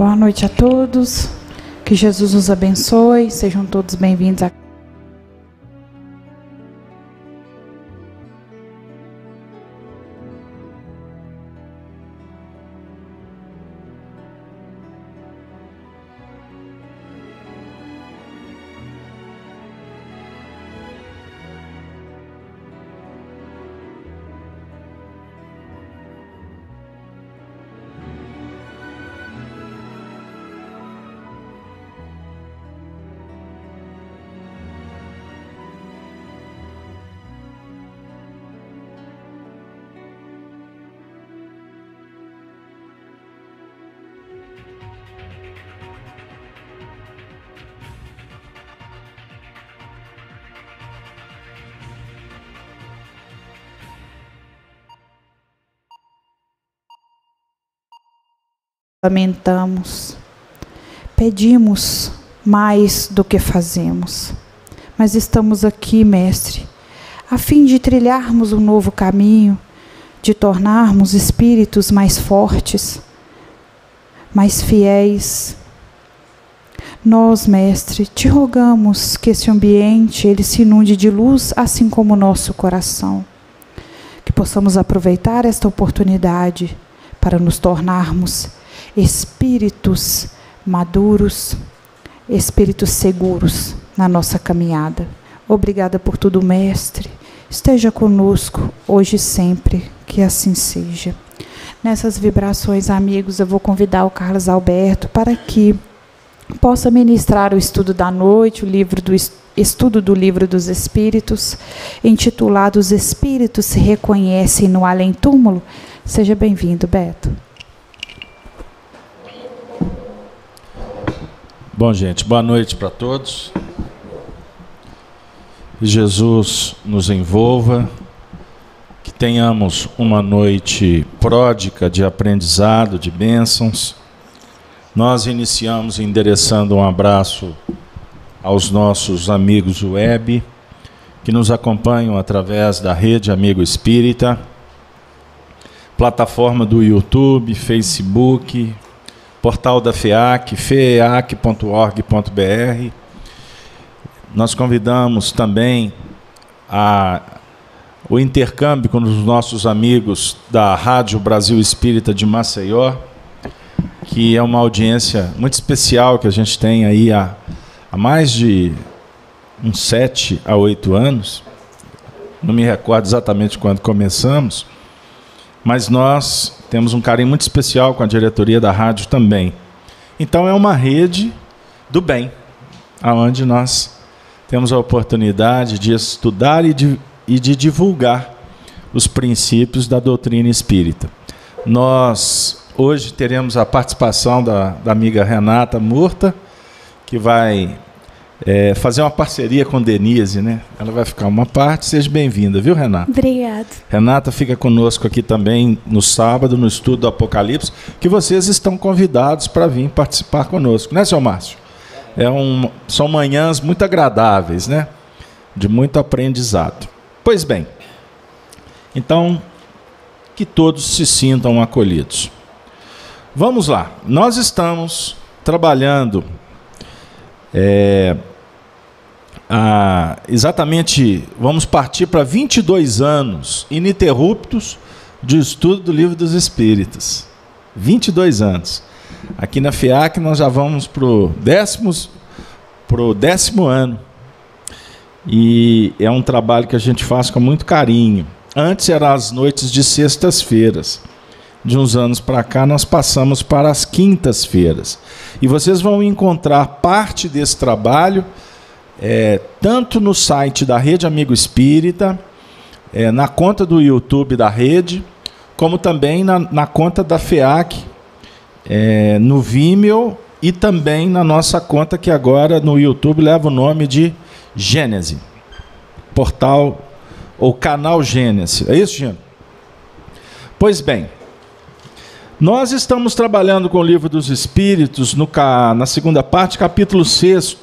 Boa noite a todos. Que Jesus nos abençoe. Sejam todos bem-vindos a lamentamos, pedimos mais do que fazemos. Mas estamos aqui, Mestre, a fim de trilharmos um novo caminho, de tornarmos espíritos mais fortes, mais fiéis. Nós, Mestre, te rogamos que esse ambiente ele se inunde de luz, assim como o nosso coração. Que possamos aproveitar esta oportunidade para nos tornarmos espíritos maduros, espíritos seguros na nossa caminhada. Obrigada por tudo, Mestre. Esteja conosco hoje e sempre, que assim seja. Nessas vibrações, amigos, eu vou convidar o Carlos Alberto para que possa ministrar o estudo da noite, o livro do estudo do livro dos Espíritos, intitulado Os Espíritos se reconhecem no além-túmulo. Seja bem-vindo, Beto. Bom, gente, boa noite para todos. Que Jesus nos envolva, que tenhamos uma noite pródica de aprendizado, de bênçãos. Nós iniciamos endereçando um abraço aos nossos amigos web que nos acompanham através da rede Amigo Espírita, plataforma do YouTube, Facebook, portal da FEAC, feac.org.br. Nós convidamos também a, o intercâmbio com os nossos amigos da Rádio Brasil Espírita de Maceió, que é uma audiência muito especial que a gente tem aí há, há mais de uns sete a oito anos. Não me recordo exatamente quando começamos, mas nós temos um carinho muito especial com a diretoria da rádio também. Então é uma rede do bem, aonde nós temos a oportunidade de estudar e de, e de divulgar os princípios da doutrina espírita. Nós hoje teremos a participação da, da amiga Renata Murta, que vai é, fazer uma parceria com Denise, né? Ela vai ficar uma parte. Seja bem-vinda, viu, Renata? Obrigada. Renata fica conosco aqui também no sábado, no estudo do Apocalipse, que vocês estão convidados para vir participar conosco, né, seu Márcio? É um, são manhãs muito agradáveis, né? De muito aprendizado. Pois bem, então, que todos se sintam acolhidos. Vamos lá, nós estamos trabalhando é, ah, exatamente, vamos partir para 22 anos ininterruptos de estudo do Livro dos Espíritos. 22 anos. Aqui na FIAC nós já vamos para o décimo, pro décimo ano. E é um trabalho que a gente faz com muito carinho. Antes eram as noites de sextas-feiras. De uns anos para cá nós passamos para as quintas-feiras. E vocês vão encontrar parte desse trabalho é, tanto no site da Rede Amigo Espírita, é, na conta do YouTube da rede, como também na, na conta da FEAC, é, no Vimeo e também na nossa conta que agora no YouTube leva o nome de Gênese, portal ou canal Gênese. É isso, Gênese? Pois bem, nós estamos trabalhando com o livro dos Espíritos no, na segunda parte, capítulo 6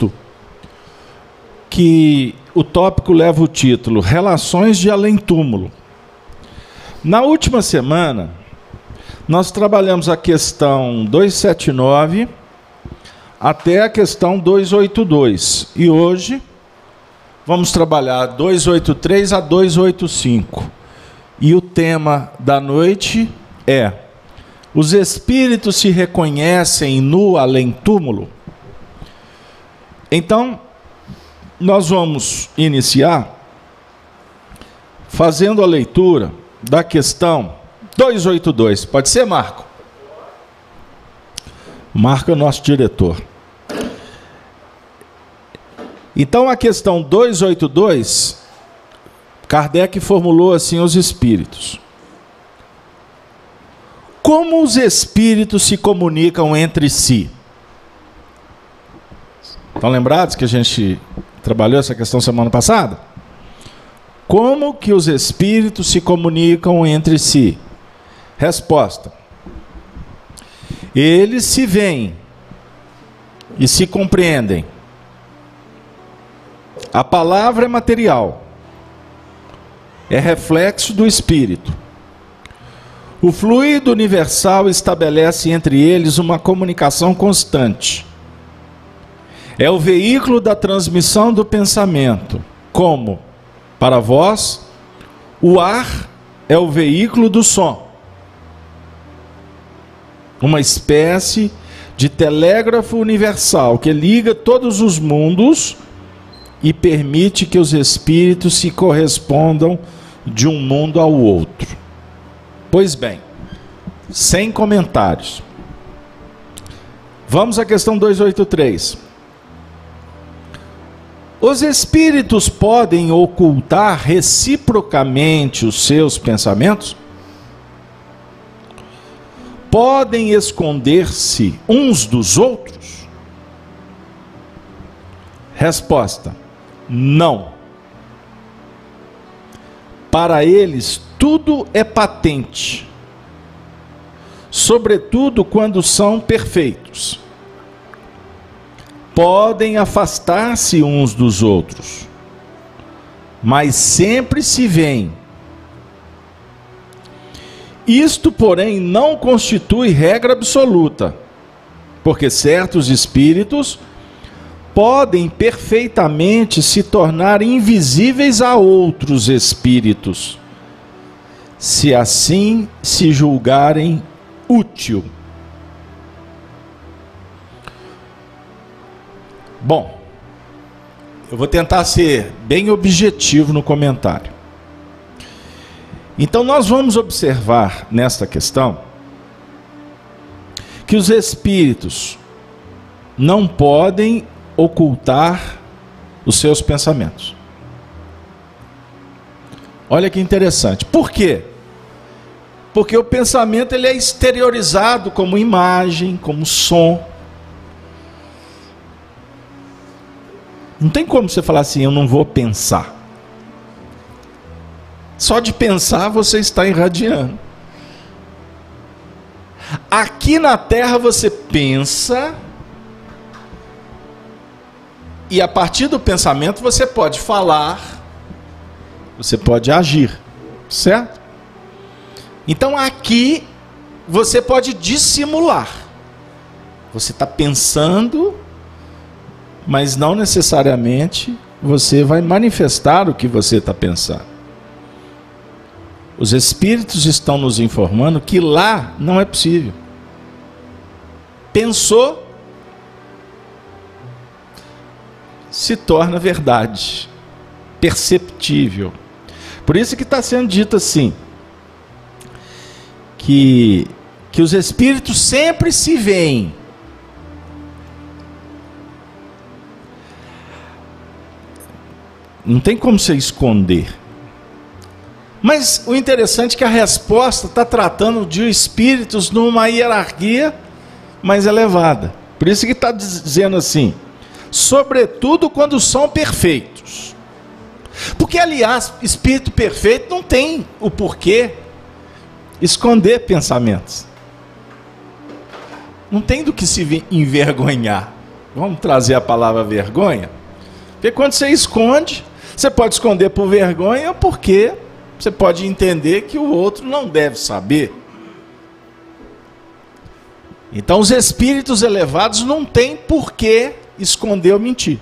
que o tópico leva o título Relações de Além-Túmulo. Na última semana, Nós trabalhamos a questão 279 até a questão 282. E hoje vamos trabalhar 283 a 285. E o tema da noite é: Os espíritos se reconhecem no além-túmulo? Então, nós vamos iniciar fazendo a leitura da questão 282. Pode ser, Marco? Marco é nosso diretor. Então, a questão 282, Kardec formulou assim os espíritos. Como os espíritos se comunicam entre si? Estão lembrados que a gente trabalhou essa questão semana passada? Como que os espíritos se comunicam entre si? Resposta: Eles se veem e se compreendem. A palavra é material, é reflexo do espírito. O fluido universal estabelece entre eles uma comunicação constante. É o veículo da transmissão do pensamento, como, para vós, o ar é o veículo do som uma espécie de telégrafo universal que liga todos os mundos e permite que os espíritos se correspondam de um mundo ao outro. Pois bem, sem comentários. Vamos à questão 283. Os espíritos podem ocultar reciprocamente os seus pensamentos? podem esconder-se uns dos outros? Resposta: não. Para eles tudo é patente, sobretudo quando são perfeitos. Podem afastar-se uns dos outros, mas sempre se veem. Isto, porém, não constitui regra absoluta, porque certos espíritos podem perfeitamente se tornar invisíveis a outros espíritos, se assim se julgarem útil. Bom, eu vou tentar ser bem objetivo no comentário. Então nós vamos observar nesta questão que os espíritos não podem ocultar os seus pensamentos. Olha que interessante. Por quê? Porque o pensamento ele é exteriorizado como imagem, como som. Não tem como você falar assim, eu não vou pensar. Só de pensar você está irradiando. Aqui na terra você pensa e a partir do pensamento você pode falar, você pode agir, certo? Então aqui você pode dissimular. Você está pensando, mas não necessariamente você vai manifestar o que você está pensando. Os espíritos estão nos informando que lá não é possível. Pensou, se torna verdade, perceptível. Por isso que está sendo dito assim, que, que os espíritos sempre se veem. Não tem como você esconder. Mas o interessante é que a resposta está tratando de espíritos numa hierarquia mais elevada. Por isso que está dizendo assim, sobretudo quando são perfeitos. Porque, aliás, espírito perfeito não tem o porquê esconder pensamentos. Não tem do que se envergonhar. Vamos trazer a palavra vergonha? Porque quando você esconde, você pode esconder por vergonha porque você pode entender que o outro não deve saber. Então, os espíritos elevados não têm por que esconder ou mentir.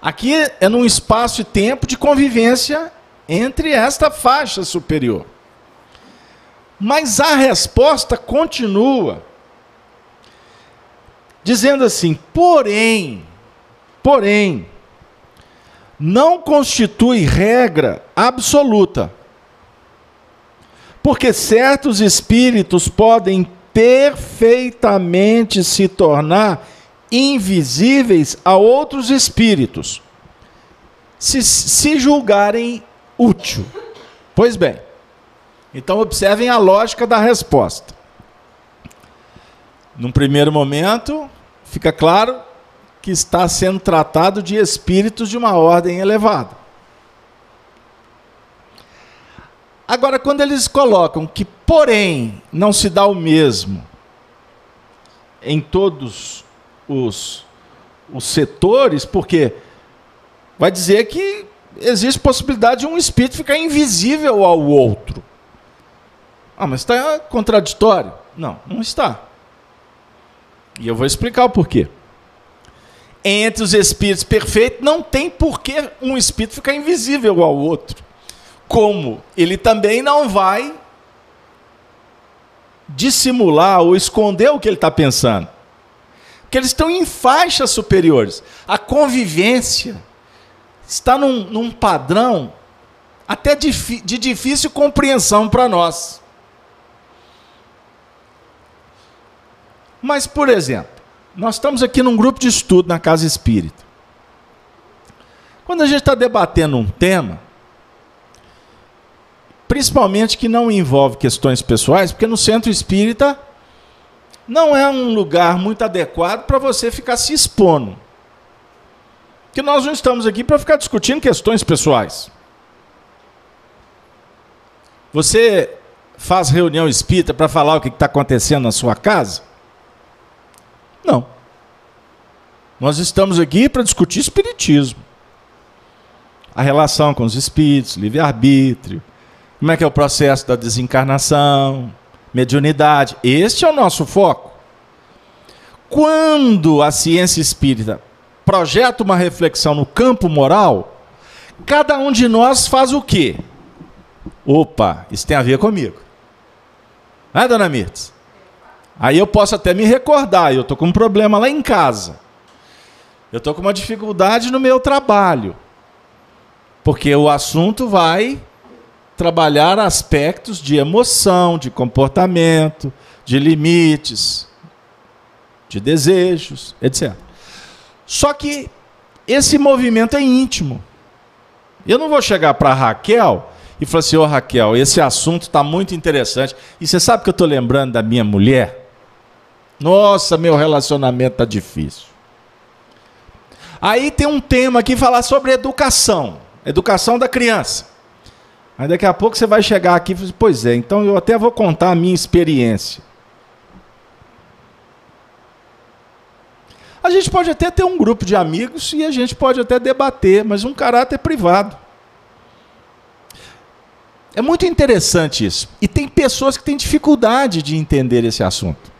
Aqui é num espaço e tempo de convivência entre esta faixa superior. Mas a resposta continua dizendo assim: porém, porém, não constitui regra absoluta. Porque certos espíritos podem perfeitamente se tornar invisíveis a outros espíritos, se, se julgarem útil. Pois bem, então observem a lógica da resposta. Num primeiro momento, fica claro que está sendo tratado de espíritos de uma ordem elevada. Agora, quando eles colocam que, porém, não se dá o mesmo em todos os, os setores, porque vai dizer que existe possibilidade de um espírito ficar invisível ao outro. Ah, mas está contraditório? Não, não está. E eu vou explicar o porquê. Entre os espíritos perfeitos, não tem por que um espírito ficar invisível ao outro. Como ele também não vai dissimular ou esconder o que ele está pensando. Porque eles estão em faixas superiores. A convivência está num, num padrão até de, de difícil compreensão para nós. Mas, por exemplo, nós estamos aqui num grupo de estudo na Casa Espírita. Quando a gente está debatendo um tema, principalmente que não envolve questões pessoais, porque no centro espírita não é um lugar muito adequado para você ficar se expondo. Que nós não estamos aqui para ficar discutindo questões pessoais. Você faz reunião espírita para falar o que está acontecendo na sua casa? Não. Nós estamos aqui para discutir espiritismo. A relação com os espíritos, livre-arbítrio, como é que é o processo da desencarnação, mediunidade. Este é o nosso foco. Quando a ciência espírita projeta uma reflexão no campo moral, cada um de nós faz o quê? Opa, isso tem a ver comigo. Não é, dona Mirtz? Aí eu posso até me recordar, eu estou com um problema lá em casa. Eu estou com uma dificuldade no meu trabalho. Porque o assunto vai trabalhar aspectos de emoção, de comportamento, de limites, de desejos, etc. Só que esse movimento é íntimo. Eu não vou chegar para Raquel e falar assim: Ô oh, Raquel, esse assunto está muito interessante. E você sabe que eu estou lembrando da minha mulher? Nossa, meu relacionamento tá difícil. Aí tem um tema aqui falar sobre educação, educação da criança. Aí daqui a pouco você vai chegar aqui e falar, assim, pois é, então eu até vou contar a minha experiência. A gente pode até ter um grupo de amigos e a gente pode até debater, mas um caráter privado. É muito interessante isso. E tem pessoas que têm dificuldade de entender esse assunto.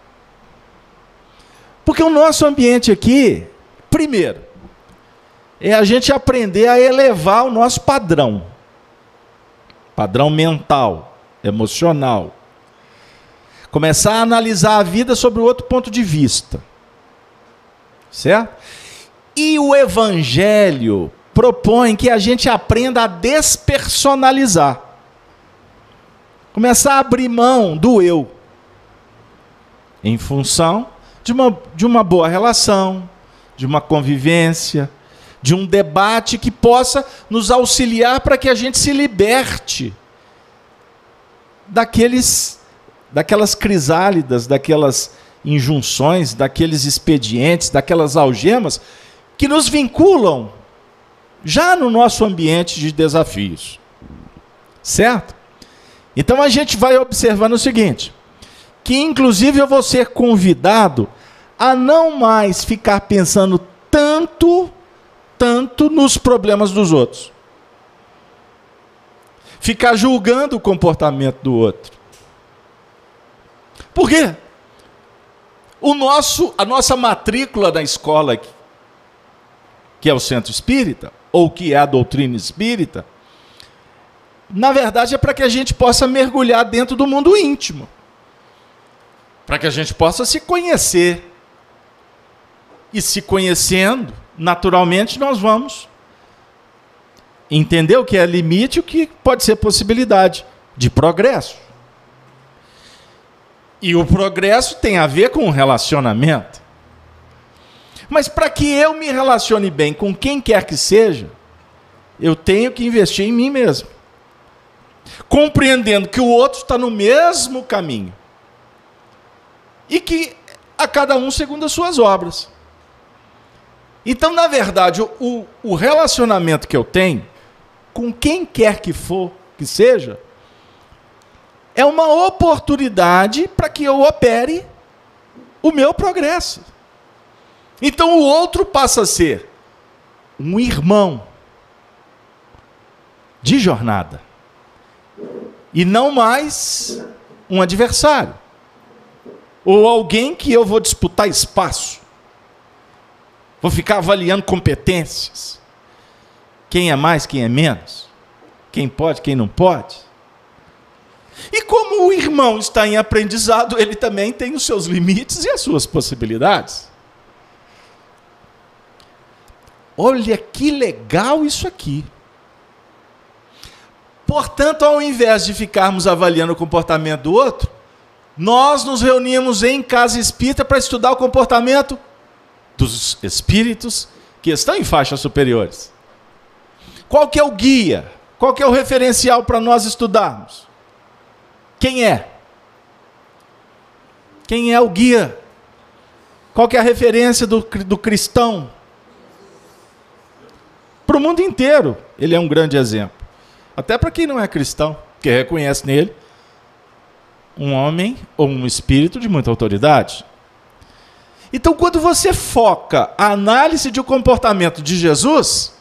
Porque o nosso ambiente aqui, primeiro, é a gente aprender a elevar o nosso padrão. Padrão mental, emocional. Começar a analisar a vida sobre outro ponto de vista. Certo? E o evangelho propõe que a gente aprenda a despersonalizar. Começar a abrir mão do eu. Em função de uma, de uma boa relação, de uma convivência, de um debate que possa nos auxiliar para que a gente se liberte daqueles daquelas crisálidas, daquelas injunções, daqueles expedientes, daquelas algemas que nos vinculam já no nosso ambiente de desafios. Certo? Então a gente vai observando o seguinte: que inclusive eu vou ser convidado a não mais ficar pensando tanto, tanto nos problemas dos outros. Ficar julgando o comportamento do outro. Por quê? o nosso, a nossa matrícula na escola, que é o centro espírita, ou que é a doutrina espírita, na verdade é para que a gente possa mergulhar dentro do mundo íntimo. Para que a gente possa se conhecer. E se conhecendo, naturalmente nós vamos entender o que é limite e o que pode ser possibilidade de progresso. E o progresso tem a ver com o relacionamento. Mas para que eu me relacione bem com quem quer que seja, eu tenho que investir em mim mesmo. Compreendendo que o outro está no mesmo caminho. E que a cada um segundo as suas obras. Então, na verdade, o, o relacionamento que eu tenho, com quem quer que for, que seja, é uma oportunidade para que eu opere o meu progresso. Então o outro passa a ser um irmão de jornada e não mais um adversário ou alguém que eu vou disputar espaço. Vou ficar avaliando competências. Quem é mais, quem é menos. Quem pode, quem não pode. E como o irmão está em aprendizado, ele também tem os seus limites e as suas possibilidades. Olha que legal isso aqui. Portanto, ao invés de ficarmos avaliando o comportamento do outro, nós nos reunimos em casa espírita para estudar o comportamento dos espíritos que estão em faixas superiores. Qual que é o guia? Qual que é o referencial para nós estudarmos? Quem é? Quem é o guia? Qual que é a referência do, do cristão? Para o mundo inteiro, ele é um grande exemplo. Até para quem não é cristão, que reconhece nele um homem ou um espírito de muita autoridade. Então, quando você foca a análise de comportamento de Jesus,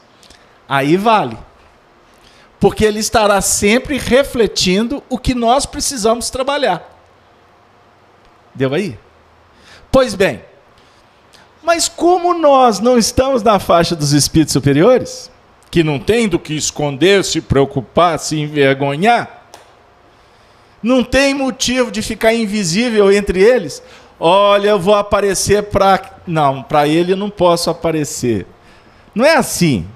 aí vale porque ele estará sempre refletindo o que nós precisamos trabalhar. Deu aí? Pois bem, mas como nós não estamos na faixa dos espíritos superiores, que não tem do que esconder, se preocupar, se envergonhar, não tem motivo de ficar invisível entre eles. Olha, eu vou aparecer para. Não, para ele não posso aparecer. Não é assim.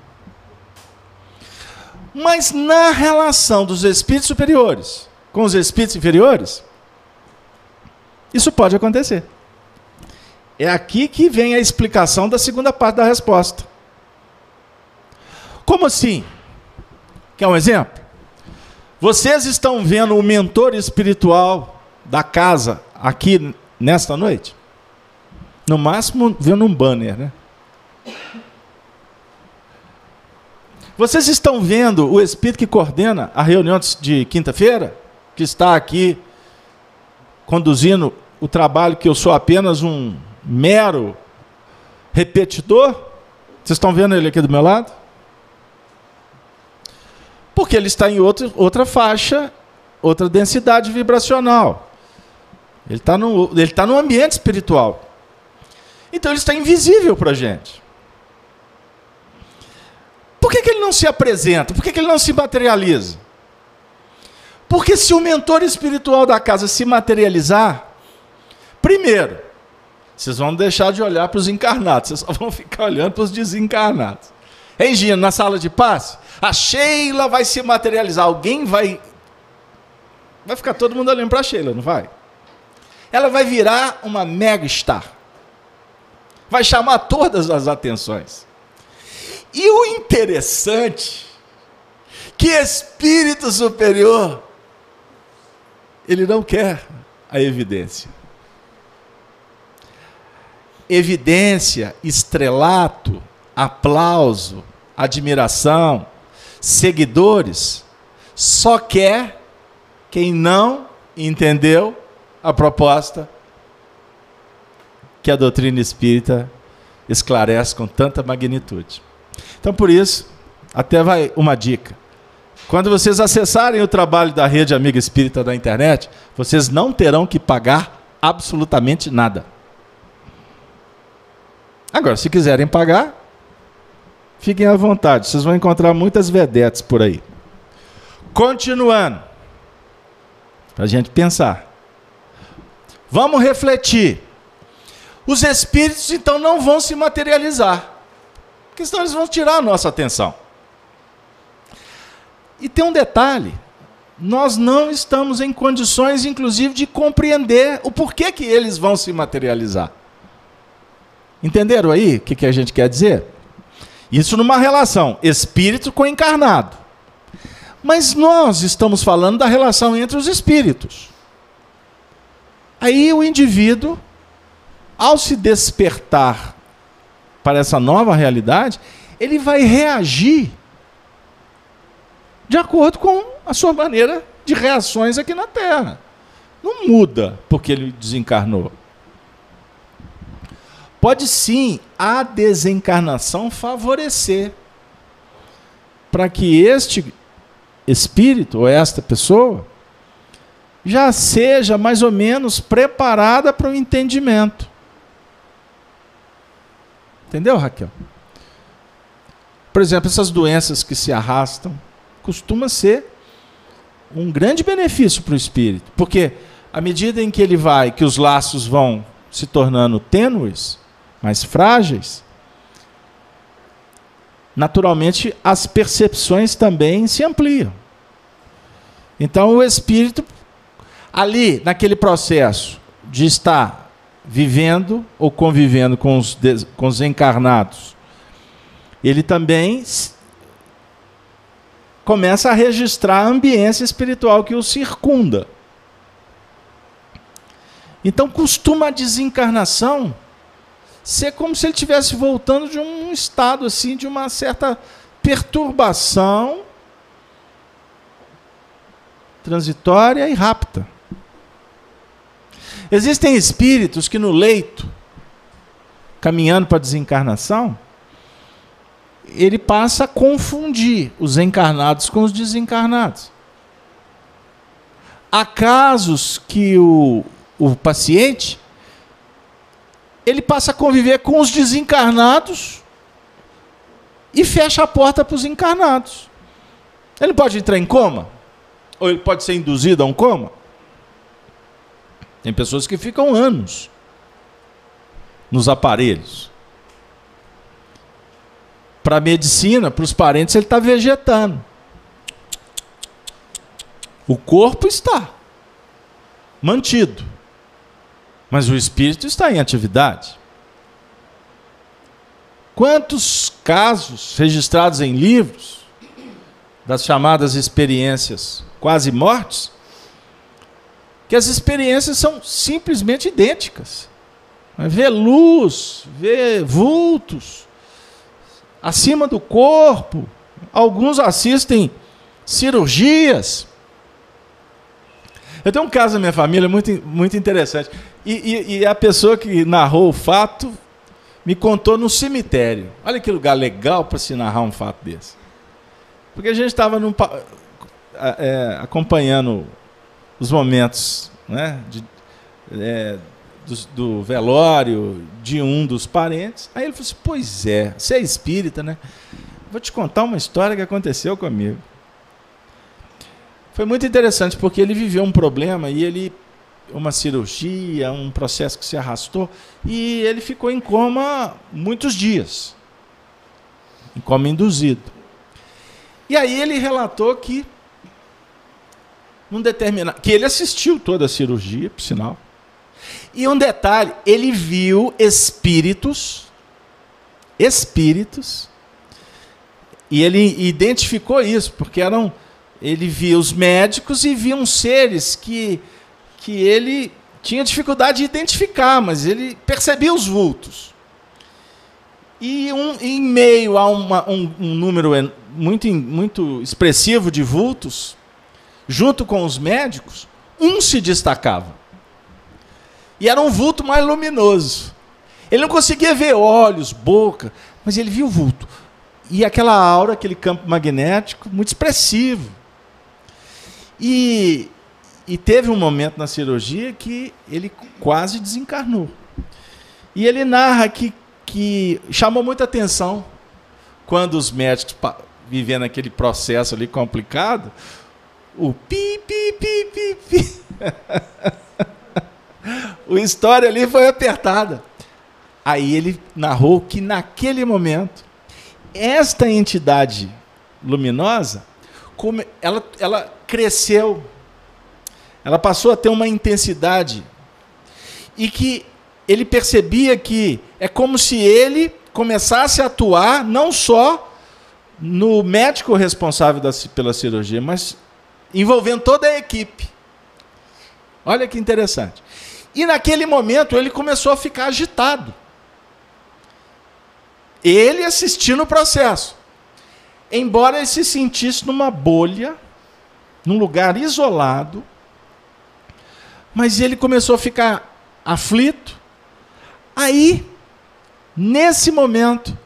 Mas na relação dos espíritos superiores com os espíritos inferiores, isso pode acontecer. É aqui que vem a explicação da segunda parte da resposta. Como assim? Quer um exemplo? Vocês estão vendo o mentor espiritual da casa aqui nesta noite? No máximo, vendo um banner, né? Vocês estão vendo o Espírito que coordena a reunião de quinta-feira? Que está aqui conduzindo o trabalho que eu sou apenas um mero repetidor? Vocês estão vendo ele aqui do meu lado? Porque ele está em outro, outra faixa, outra densidade vibracional. Ele está no, ele tá no ambiente espiritual. Então ele está invisível para a gente. Por que, que ele não se apresenta? Por que, que ele não se materializa? Porque se o mentor espiritual da casa se materializar, primeiro, vocês vão deixar de olhar para os encarnados, vocês só vão ficar olhando para os desencarnados. Hein, Gina, na sala de passe, a Sheila vai se materializar, alguém vai. Vai ficar todo mundo olhando para a Sheila, não vai? Ela vai virar uma mega star. Vai chamar todas as atenções. E o interessante, que espírito superior, ele não quer a evidência. Evidência, estrelato, aplauso, admiração, seguidores, só quer quem não entendeu a proposta que a doutrina espírita esclarece com tanta magnitude. Então, por isso, até vai uma dica. Quando vocês acessarem o trabalho da Rede Amiga Espírita da internet, vocês não terão que pagar absolutamente nada. Agora, se quiserem pagar, fiquem à vontade. Vocês vão encontrar muitas vedetes por aí. Continuando. Para a gente pensar. Vamos refletir. Os espíritos, então, não vão se materializar. Porque senão eles vão tirar a nossa atenção. E tem um detalhe: nós não estamos em condições, inclusive, de compreender o porquê que eles vão se materializar. Entenderam aí o que, que a gente quer dizer? Isso numa relação espírito com encarnado. Mas nós estamos falando da relação entre os espíritos. Aí o indivíduo, ao se despertar para essa nova realidade, ele vai reagir de acordo com a sua maneira de reações aqui na Terra. Não muda porque ele desencarnou. Pode sim a desencarnação favorecer para que este espírito ou esta pessoa já seja mais ou menos preparada para o entendimento. Entendeu, Raquel? Por exemplo, essas doenças que se arrastam costuma ser um grande benefício para o espírito, porque à medida em que ele vai, que os laços vão se tornando tênues, mais frágeis, naturalmente as percepções também se ampliam. Então o espírito, ali, naquele processo de estar vivendo ou convivendo com os, com os encarnados, ele também começa a registrar a ambiência espiritual que o circunda. Então costuma a desencarnação ser como se ele estivesse voltando de um estado assim, de uma certa perturbação transitória e rápida. Existem espíritos que no leito, caminhando para a desencarnação, ele passa a confundir os encarnados com os desencarnados. Há casos que o, o paciente ele passa a conviver com os desencarnados e fecha a porta para os encarnados. Ele pode entrar em coma? Ou ele pode ser induzido a um coma? Tem pessoas que ficam anos nos aparelhos. Para a medicina, para os parentes, ele está vegetando. O corpo está mantido mas o espírito está em atividade. Quantos casos registrados em livros das chamadas experiências quase mortes, que as experiências são simplesmente idênticas. Vê luz, vê vultos acima do corpo. Alguns assistem cirurgias. Eu tenho um caso na minha família muito, muito interessante. E, e, e, a pessoa que narrou o fato me contou no cemitério. Olha que lugar legal para se narrar um fato desse. Porque a gente estava é, acompanhando os momentos né, de, é, do, do, velório de um dos parentes. Aí ele falou assim: Pois é, você é espírita, né? Vou te contar uma história que aconteceu comigo. Foi muito interessante porque ele viveu um problema e ele uma cirurgia, um processo que se arrastou e ele ficou em coma muitos dias. Em coma induzido. E aí ele relatou que num determinado que ele assistiu toda a cirurgia, por sinal. E um detalhe, ele viu espíritos espíritos e ele identificou isso, porque eram ele via os médicos e via uns seres que, que ele tinha dificuldade de identificar, mas ele percebia os vultos. E um, em meio a uma, um, um, número muito, muito expressivo de vultos, junto com os médicos, um se destacava. E era um vulto mais luminoso. Ele não conseguia ver olhos, boca, mas ele via o vulto. E aquela aura, aquele campo magnético, muito expressivo. E, e teve um momento na cirurgia que ele quase desencarnou. E ele narra que, que chamou muita atenção quando os médicos vivendo aquele processo ali complicado, o pi, pi, pi, pi, pi. o história ali foi apertada. Aí ele narrou que naquele momento, esta entidade luminosa, ela, ela cresceu, ela passou a ter uma intensidade e que ele percebia que é como se ele começasse a atuar não só no médico responsável da, pela cirurgia, mas envolvendo toda a equipe. Olha que interessante. E naquele momento ele começou a ficar agitado. Ele assistindo o processo. Embora ele se sentisse numa bolha, num lugar isolado, mas ele começou a ficar aflito. Aí, nesse momento,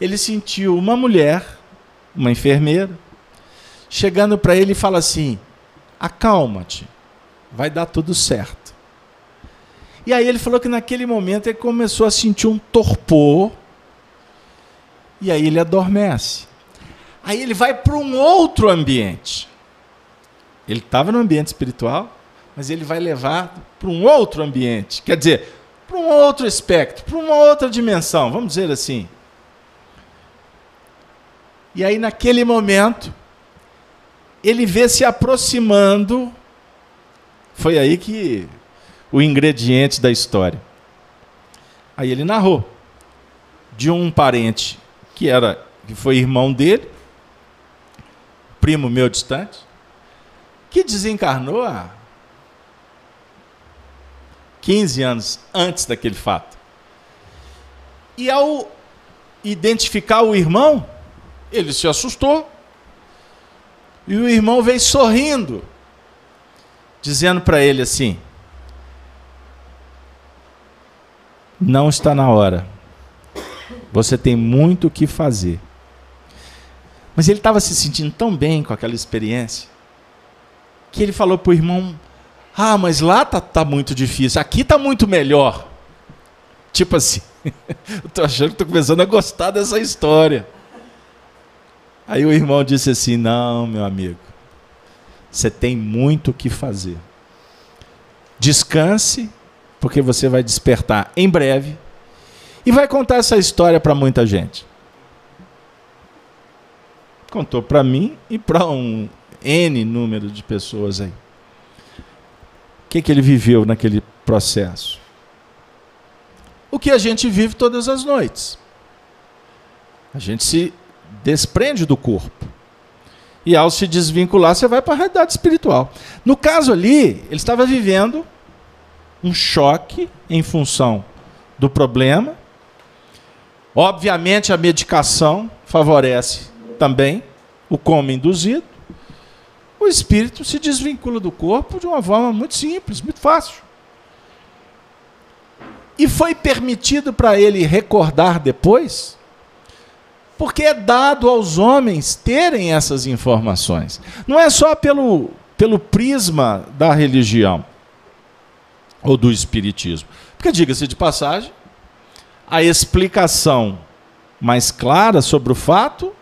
ele sentiu uma mulher, uma enfermeira, chegando para ele e fala assim: acalma-te, vai dar tudo certo. E aí ele falou que naquele momento ele começou a sentir um torpor, e aí ele adormece. Aí ele vai para um outro ambiente. Ele estava no ambiente espiritual, mas ele vai levar para um outro ambiente. Quer dizer, para um outro espectro, para uma outra dimensão, vamos dizer assim. E aí, naquele momento, ele vê se aproximando. Foi aí que o ingrediente da história. Aí ele narrou de um parente que era que foi irmão dele, primo meu distante, que desencarnou há 15 anos antes daquele fato. E ao identificar o irmão, ele se assustou. E o irmão veio sorrindo, dizendo para ele assim: Não está na hora. Você tem muito o que fazer. Mas ele estava se sentindo tão bem com aquela experiência que ele falou para o irmão: ah, mas lá tá, tá muito difícil, aqui tá muito melhor. Tipo assim, eu tô achando que tô começando a gostar dessa história. Aí o irmão disse assim: Não, meu amigo, você tem muito o que fazer. Descanse, porque você vai despertar em breve e vai contar essa história para muita gente. Contou para mim e para um N número de pessoas aí. O que, que ele viveu naquele processo? O que a gente vive todas as noites. A gente se desprende do corpo. E ao se desvincular, você vai para a realidade espiritual. No caso ali, ele estava vivendo um choque em função do problema. Obviamente, a medicação favorece também o coma induzido o espírito se desvincula do corpo de uma forma muito simples, muito fácil. E foi permitido para ele recordar depois, porque é dado aos homens terem essas informações. Não é só pelo, pelo prisma da religião ou do espiritismo. Porque, diga-se de passagem, a explicação mais clara sobre o fato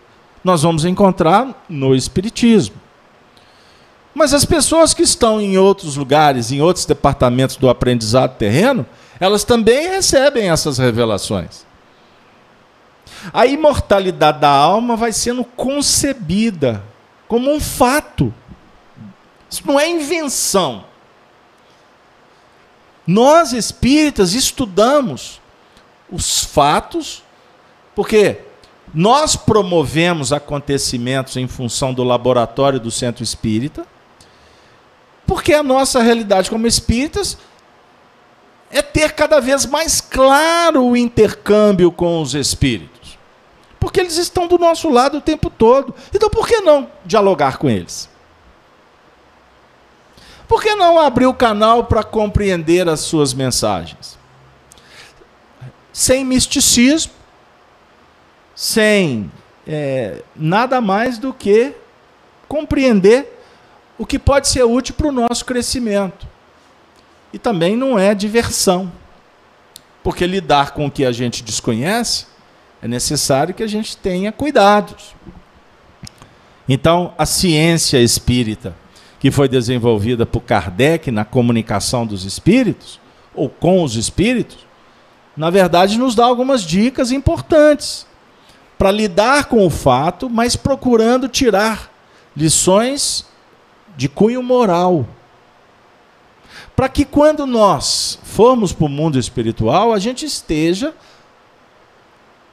nós vamos encontrar no espiritismo. Mas as pessoas que estão em outros lugares, em outros departamentos do aprendizado terreno, elas também recebem essas revelações. A imortalidade da alma vai sendo concebida como um fato. Isso não é invenção. Nós espíritas estudamos os fatos, porque nós promovemos acontecimentos em função do laboratório do centro espírita porque a nossa realidade como espíritas é ter cada vez mais claro o intercâmbio com os espíritos. Porque eles estão do nosso lado o tempo todo. Então por que não dialogar com eles? Por que não abrir o canal para compreender as suas mensagens? Sem misticismo, sem é, nada mais do que compreender o que pode ser útil para o nosso crescimento. E também não é diversão. Porque lidar com o que a gente desconhece é necessário que a gente tenha cuidados. Então, a ciência espírita, que foi desenvolvida por Kardec na comunicação dos espíritos, ou com os espíritos, na verdade nos dá algumas dicas importantes para lidar com o fato, mas procurando tirar lições de cunho moral. Para que quando nós formos para o mundo espiritual, a gente esteja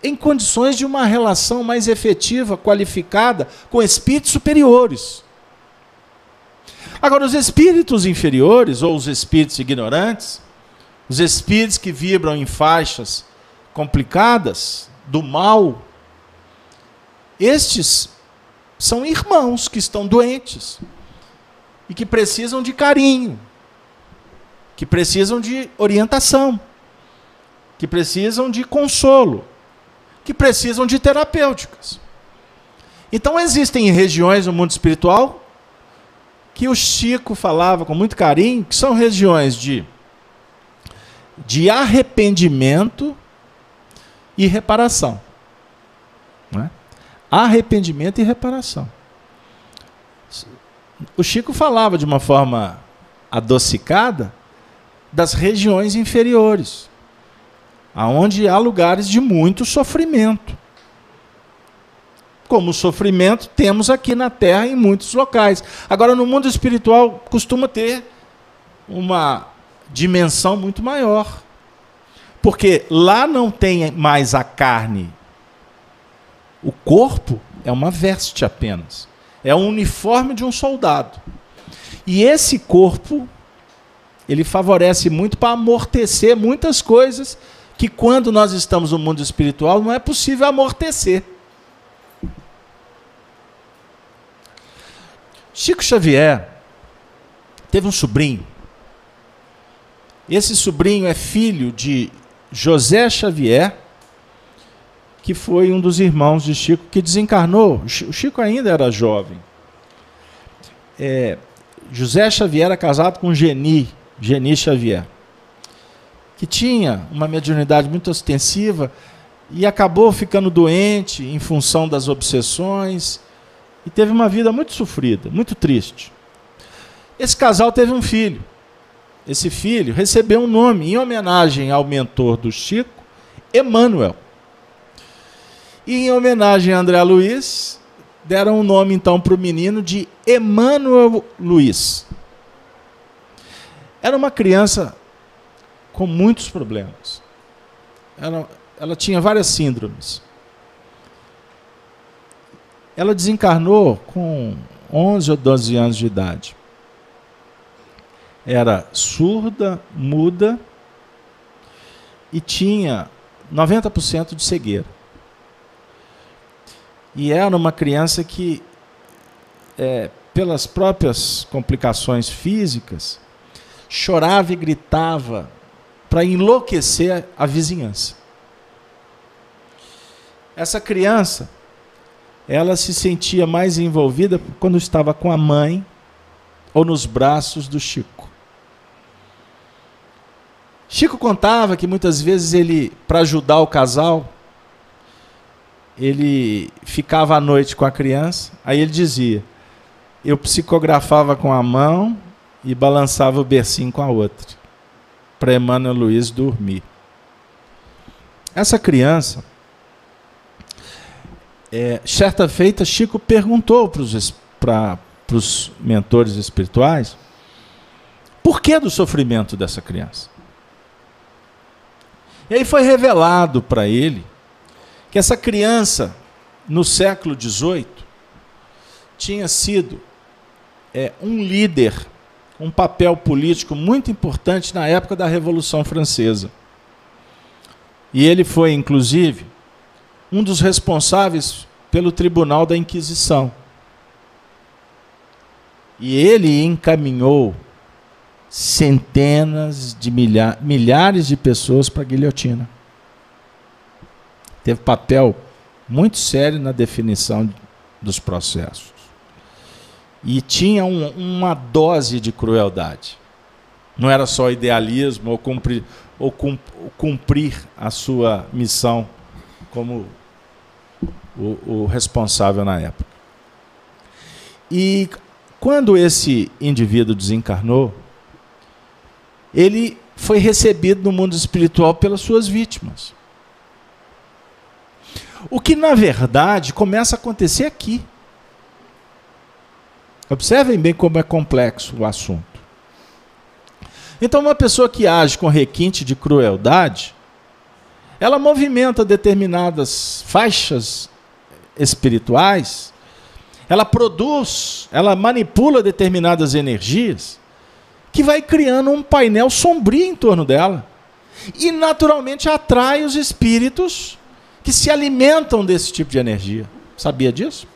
em condições de uma relação mais efetiva, qualificada com espíritos superiores. Agora, os espíritos inferiores, ou os espíritos ignorantes, os espíritos que vibram em faixas complicadas do mal, estes são irmãos que estão doentes e que precisam de carinho, que precisam de orientação, que precisam de consolo que precisam de terapêuticas. Então existem regiões no mundo espiritual que o Chico falava com muito carinho, que são regiões de, de arrependimento e reparação. É? Arrependimento e reparação. O Chico falava de uma forma adocicada das regiões inferiores aonde há lugares de muito sofrimento. Como sofrimento temos aqui na Terra em muitos locais. Agora, no mundo espiritual, costuma ter uma dimensão muito maior. Porque lá não tem mais a carne. O corpo é uma veste apenas. É o uniforme de um soldado. E esse corpo, ele favorece muito para amortecer muitas coisas que quando nós estamos no mundo espiritual não é possível amortecer. Chico Xavier teve um sobrinho. Esse sobrinho é filho de José Xavier, que foi um dos irmãos de Chico que desencarnou. O Chico ainda era jovem. É, José Xavier era casado com Geni, Geni Xavier que tinha uma mediunidade muito ostensiva e acabou ficando doente em função das obsessões e teve uma vida muito sofrida, muito triste. Esse casal teve um filho. Esse filho recebeu um nome em homenagem ao mentor do Chico, Emmanuel. E em homenagem a André Luiz, deram o um nome então para o menino de Emmanuel Luiz. Era uma criança com muitos problemas. Ela, ela tinha várias síndromes. Ela desencarnou com 11 ou 12 anos de idade. Era surda, muda e tinha 90% de cegueira. E era uma criança que, é, pelas próprias complicações físicas, chorava e gritava para enlouquecer a vizinhança. Essa criança, ela se sentia mais envolvida quando estava com a mãe ou nos braços do Chico. Chico contava que muitas vezes ele, para ajudar o casal, ele ficava à noite com a criança, aí ele dizia: Eu psicografava com a mão e balançava o bercinho com a outra para Emmanuel Luiz dormir. Essa criança, é, certa feita, Chico perguntou para os mentores espirituais por que do sofrimento dessa criança. E aí foi revelado para ele que essa criança, no século XVIII, tinha sido é, um líder um papel político muito importante na época da Revolução Francesa. E ele foi, inclusive, um dos responsáveis pelo Tribunal da Inquisição. E ele encaminhou centenas de milha milhares de pessoas para a guilhotina. Teve papel muito sério na definição dos processos e tinha um, uma dose de crueldade. Não era só idealismo ou cumprir, ou cumprir a sua missão como o, o responsável na época. E quando esse indivíduo desencarnou, ele foi recebido no mundo espiritual pelas suas vítimas. O que, na verdade, começa a acontecer aqui. Observem bem como é complexo o assunto. Então, uma pessoa que age com requinte de crueldade, ela movimenta determinadas faixas espirituais, ela produz, ela manipula determinadas energias, que vai criando um painel sombrio em torno dela. E naturalmente atrai os espíritos que se alimentam desse tipo de energia. Sabia disso?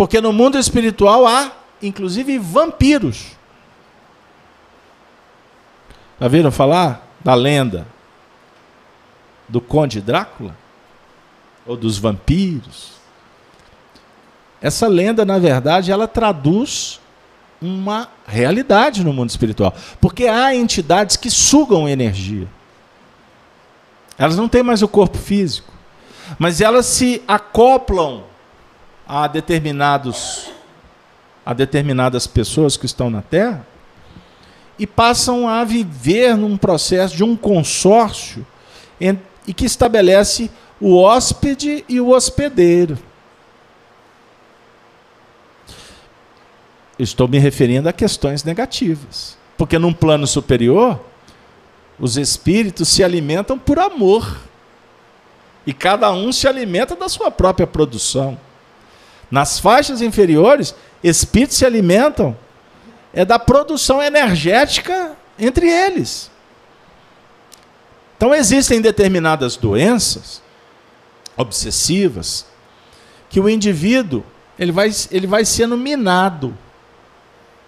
Porque no mundo espiritual há, inclusive, vampiros. Já viram falar da lenda do Conde Drácula? Ou dos vampiros? Essa lenda, na verdade, ela traduz uma realidade no mundo espiritual. Porque há entidades que sugam energia. Elas não têm mais o corpo físico. Mas elas se acoplam a determinados a determinadas pessoas que estão na Terra e passam a viver num processo de um consórcio e que estabelece o hóspede e o hospedeiro. Estou me referindo a questões negativas. Porque num plano superior, os espíritos se alimentam por amor. E cada um se alimenta da sua própria produção. Nas faixas inferiores, espíritos se alimentam é da produção energética entre eles. Então existem determinadas doenças obsessivas que o indivíduo ele vai, ele vai sendo minado.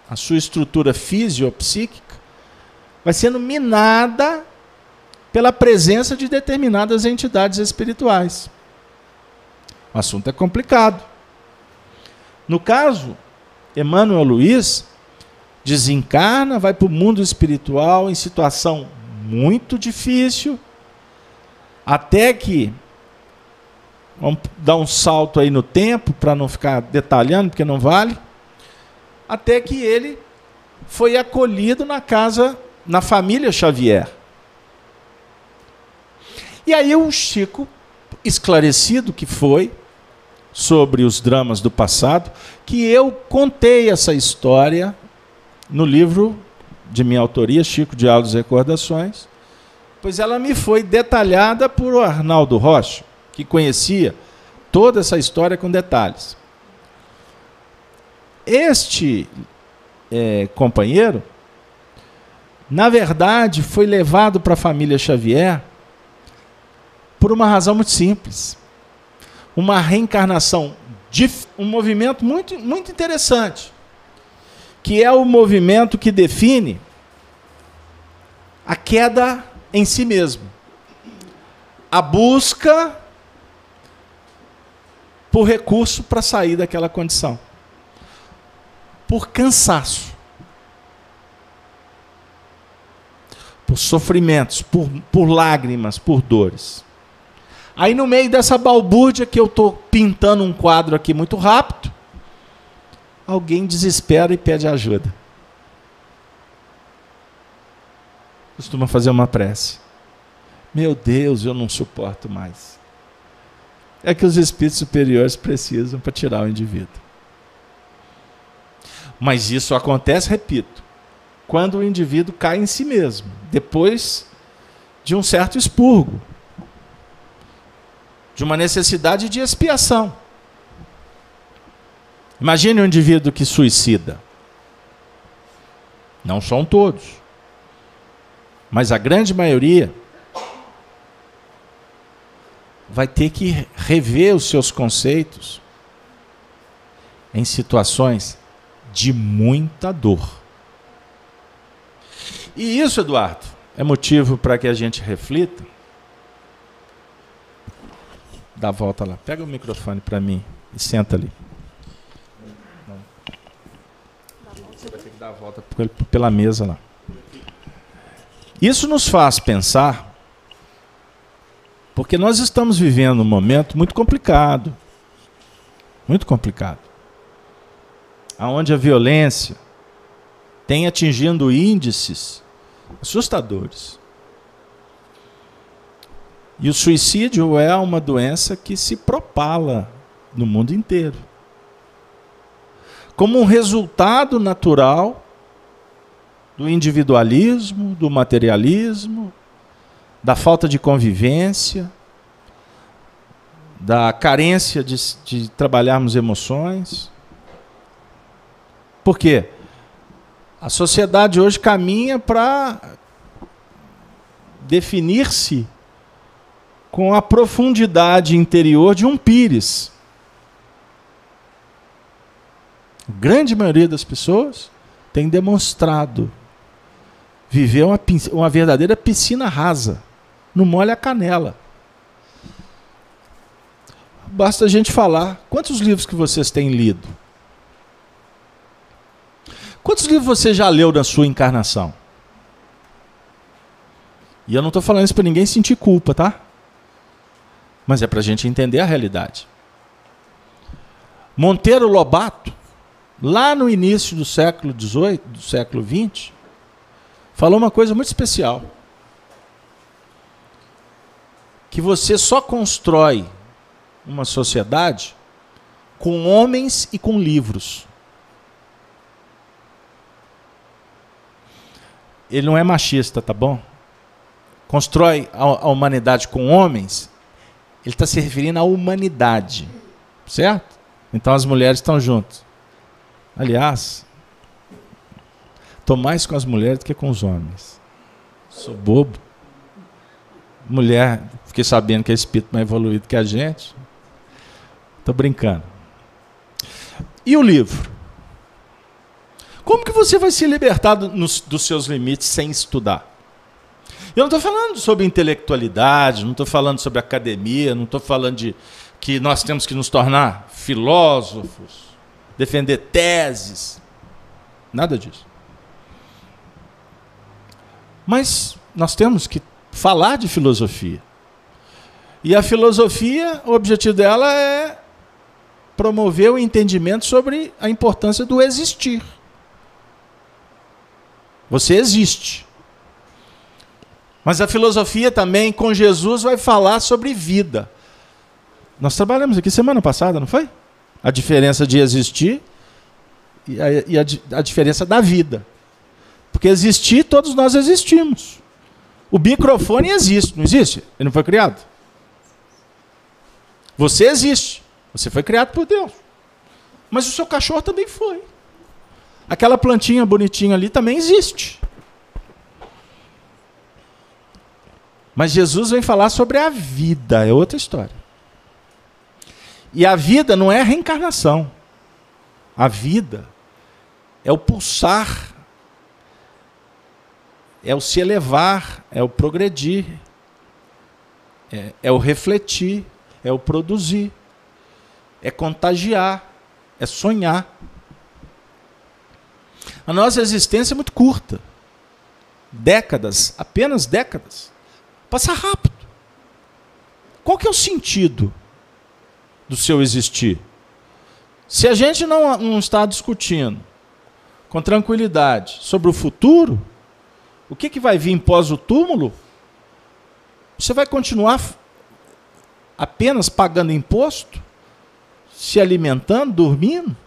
A sua estrutura fisiopsíquica vai sendo minada pela presença de determinadas entidades espirituais. O assunto é complicado. No caso, Emmanuel Luiz desencarna, vai para o mundo espiritual em situação muito difícil, até que vamos dar um salto aí no tempo para não ficar detalhando, porque não vale, até que ele foi acolhido na casa, na família Xavier. E aí o Chico, esclarecido que foi sobre os dramas do passado, que eu contei essa história no livro de minha autoria, Chico Diálogos e Recordações, pois ela me foi detalhada por Arnaldo Rocha, que conhecia toda essa história com detalhes. Este é, companheiro, na verdade, foi levado para a família Xavier por uma razão muito simples. Uma reencarnação, um movimento muito, muito interessante que é o movimento que define a queda em si mesmo. A busca por recurso para sair daquela condição. Por cansaço. Por sofrimentos, por, por lágrimas, por dores. Aí no meio dessa balbúrdia que eu estou pintando um quadro aqui muito rápido, alguém desespera e pede ajuda. Costuma fazer uma prece. Meu Deus, eu não suporto mais. É que os espíritos superiores precisam para tirar o indivíduo. Mas isso acontece, repito, quando o indivíduo cai em si mesmo, depois de um certo expurgo, de uma necessidade de expiação. Imagine um indivíduo que suicida. Não são todos. Mas a grande maioria vai ter que rever os seus conceitos em situações de muita dor. E isso, Eduardo, é motivo para que a gente reflita. Dá a volta lá. Pega o microfone para mim e senta ali. dar a volta pela mesa lá. Isso nos faz pensar, porque nós estamos vivendo um momento muito complicado, muito complicado, aonde a violência tem atingindo índices assustadores. E o suicídio é uma doença que se propala no mundo inteiro. Como um resultado natural do individualismo, do materialismo, da falta de convivência, da carência de, de trabalharmos emoções. Por quê? A sociedade hoje caminha para definir-se com a profundidade interior de um pires. A grande maioria das pessoas tem demonstrado viver uma, uma verdadeira piscina rasa. Não molha a canela. Basta a gente falar. Quantos livros que vocês têm lido? Quantos livros você já leu na sua encarnação? E eu não estou falando isso para ninguém sentir culpa, tá? Mas é para a gente entender a realidade. Monteiro Lobato, lá no início do século XVIII, do século XX, falou uma coisa muito especial. Que você só constrói uma sociedade com homens e com livros. Ele não é machista, tá bom? Constrói a, a humanidade com homens, ele está se referindo à humanidade, certo? Então as mulheres estão juntas. Aliás, estou mais com as mulheres do que com os homens. Sou bobo. Mulher, fiquei sabendo que é espírito mais evoluído que a gente. Estou brincando. E o livro? Como que você vai se libertar do, nos, dos seus limites sem estudar? Eu não estou falando sobre intelectualidade, não estou falando sobre academia, não estou falando de que nós temos que nos tornar filósofos, defender teses. Nada disso. Mas nós temos que falar de filosofia. E a filosofia, o objetivo dela é promover o entendimento sobre a importância do existir. Você existe. Mas a filosofia também, com Jesus, vai falar sobre vida. Nós trabalhamos aqui semana passada, não foi? A diferença de existir e a, e a, a diferença da vida. Porque existir, todos nós existimos. O microfone existe, não existe? Ele não foi criado. Você existe. Você foi criado por Deus. Mas o seu cachorro também foi. Aquela plantinha bonitinha ali também existe. Mas Jesus vem falar sobre a vida, é outra história. E a vida não é a reencarnação. A vida é o pulsar, é o se elevar, é o progredir, é, é o refletir, é o produzir é contagiar, é sonhar. A nossa existência é muito curta. Décadas, apenas décadas. Passa rápido. Qual que é o sentido do seu existir? Se a gente não, não está discutindo com tranquilidade sobre o futuro, o que, que vai vir pós o túmulo? Você vai continuar apenas pagando imposto? se alimentando, dormindo.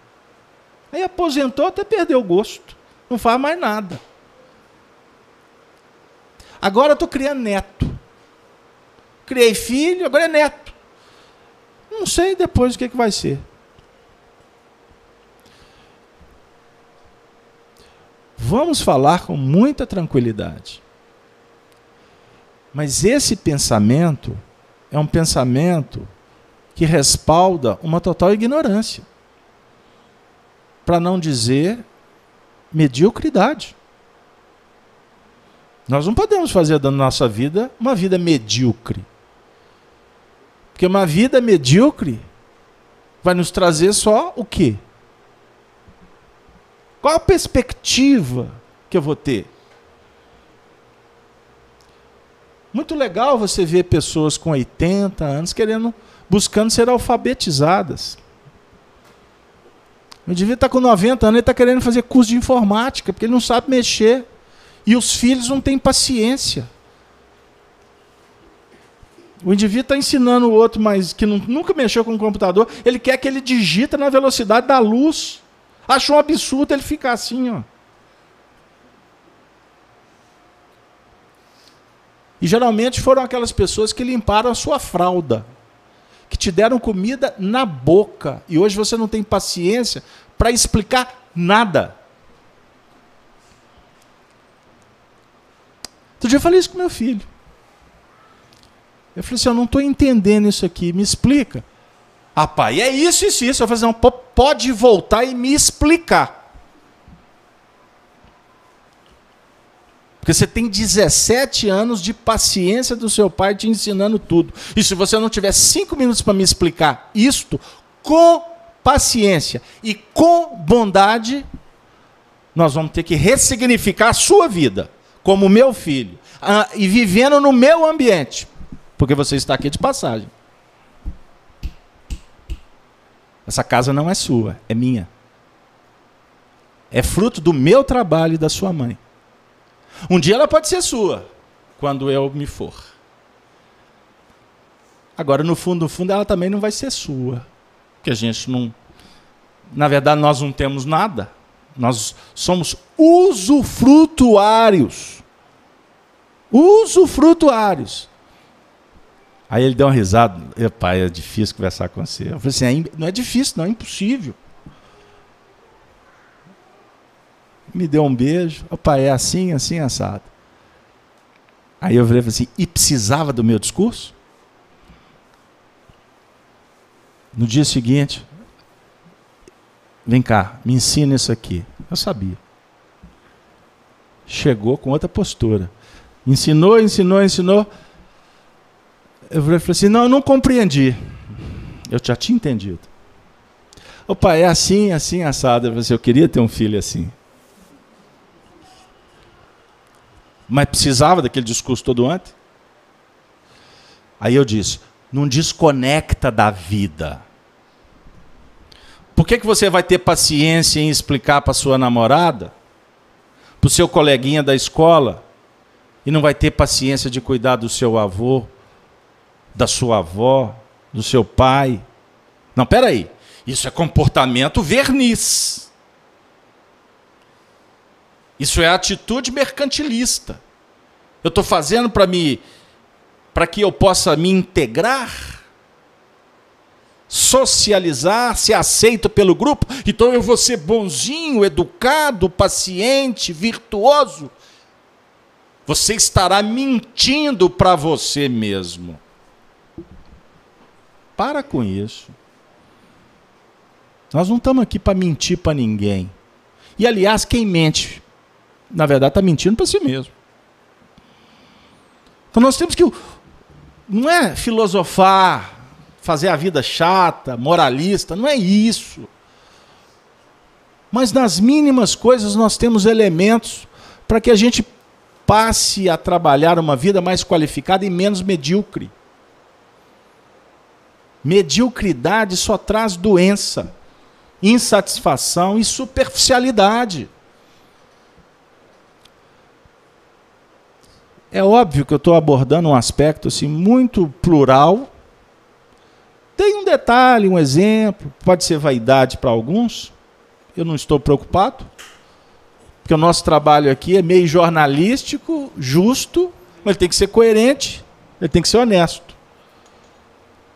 Aí aposentou até perdeu o gosto. Não faz mais nada. Agora estou criando neto. Criei filho, agora é neto. Não sei depois o que, que vai ser. Vamos falar com muita tranquilidade. Mas esse pensamento é um pensamento que respalda uma total ignorância. Para não dizer mediocridade. Nós não podemos fazer da nossa vida uma vida medíocre. Porque uma vida medíocre vai nos trazer só o quê? Qual a perspectiva que eu vou ter? Muito legal você ver pessoas com 80 anos querendo, buscando ser alfabetizadas. O indivíduo está com 90 anos e está querendo fazer curso de informática, porque ele não sabe mexer. E os filhos não têm paciência. O indivíduo está ensinando o outro, mas que nunca mexeu com o computador, ele quer que ele digita na velocidade da luz. Achou um absurdo ele ficar assim, ó. E geralmente foram aquelas pessoas que limparam a sua fralda, que te deram comida na boca. E hoje você não tem paciência para explicar nada. Outro dia eu falei isso com meu filho. Eu falei assim: eu não estou entendendo isso aqui, me explica. Ah, pai, é isso, isso, isso. Eu falei assim: não, pode voltar e me explicar. Porque você tem 17 anos de paciência do seu pai te ensinando tudo. E se você não tiver cinco minutos para me explicar isto, com paciência e com bondade, nós vamos ter que ressignificar a sua vida como meu filho ah, e vivendo no meu ambiente, porque você está aqui de passagem. Essa casa não é sua, é minha. É fruto do meu trabalho e da sua mãe. Um dia ela pode ser sua, quando eu me for. Agora, no fundo, no fundo, ela também não vai ser sua. Porque a gente não. Na verdade, nós não temos nada. Nós somos usufrutuários. Usufrutuários. Aí ele deu uma risada. Pai, é difícil conversar com você. Eu falei assim: é, não é difícil, não, é impossível. me deu um beijo. Opa, é assim, assim, assado. Aí eu falei assim, e precisava do meu discurso? No dia seguinte, vem cá, me ensina isso aqui. Eu sabia. Chegou com outra postura. Ensinou, ensinou, ensinou. Eu falei assim, não, eu não compreendi. Eu já tinha entendido. Opa, é assim, assim, assado. Eu falei assim, eu queria ter um filho assim. Mas precisava daquele discurso todo antes? Aí eu disse: não desconecta da vida. Por que, que você vai ter paciência em explicar para sua namorada, para o seu coleguinha da escola, e não vai ter paciência de cuidar do seu avô, da sua avó, do seu pai? Não, peraí. Isso é comportamento verniz. Isso é atitude mercantilista. Eu estou fazendo para me para que eu possa me integrar, socializar, ser aceito pelo grupo. Então eu vou ser bonzinho, educado, paciente, virtuoso. Você estará mentindo para você mesmo. Para com isso. Nós não estamos aqui para mentir para ninguém. E aliás, quem mente na verdade, está mentindo para si mesmo. Então nós temos que. Não é filosofar, fazer a vida chata, moralista, não é isso. Mas nas mínimas coisas nós temos elementos para que a gente passe a trabalhar uma vida mais qualificada e menos medíocre. Mediocridade só traz doença, insatisfação e superficialidade. É óbvio que eu estou abordando um aspecto assim muito plural. Tem um detalhe, um exemplo, pode ser vaidade para alguns. Eu não estou preocupado, porque o nosso trabalho aqui é meio jornalístico, justo, mas ele tem que ser coerente, ele tem que ser honesto.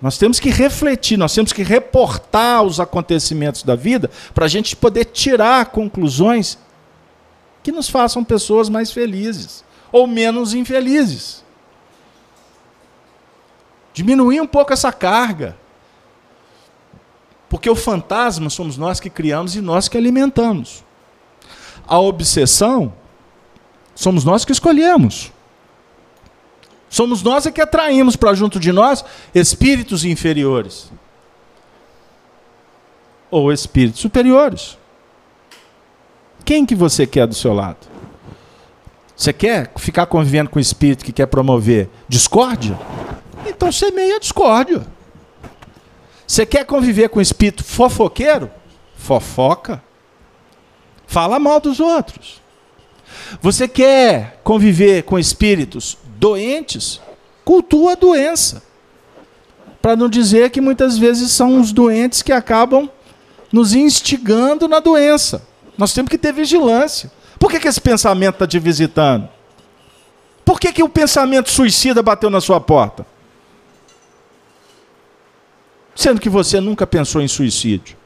Nós temos que refletir, nós temos que reportar os acontecimentos da vida para a gente poder tirar conclusões que nos façam pessoas mais felizes ou menos infelizes. Diminuir um pouco essa carga. Porque o fantasma somos nós que criamos e nós que alimentamos. A obsessão somos nós que escolhemos. Somos nós é que atraímos para junto de nós espíritos inferiores ou espíritos superiores Quem que você quer do seu lado? Você quer ficar convivendo com o espírito que quer promover discórdia? Então semeia discórdia. Você quer conviver com o espírito fofoqueiro? Fofoca. Fala mal dos outros. Você quer conviver com espíritos doentes? Cultua a doença. Para não dizer que muitas vezes são os doentes que acabam nos instigando na doença. Nós temos que ter vigilância. Por que, que esse pensamento está te visitando? Por que, que o pensamento suicida bateu na sua porta? Sendo que você nunca pensou em suicídio.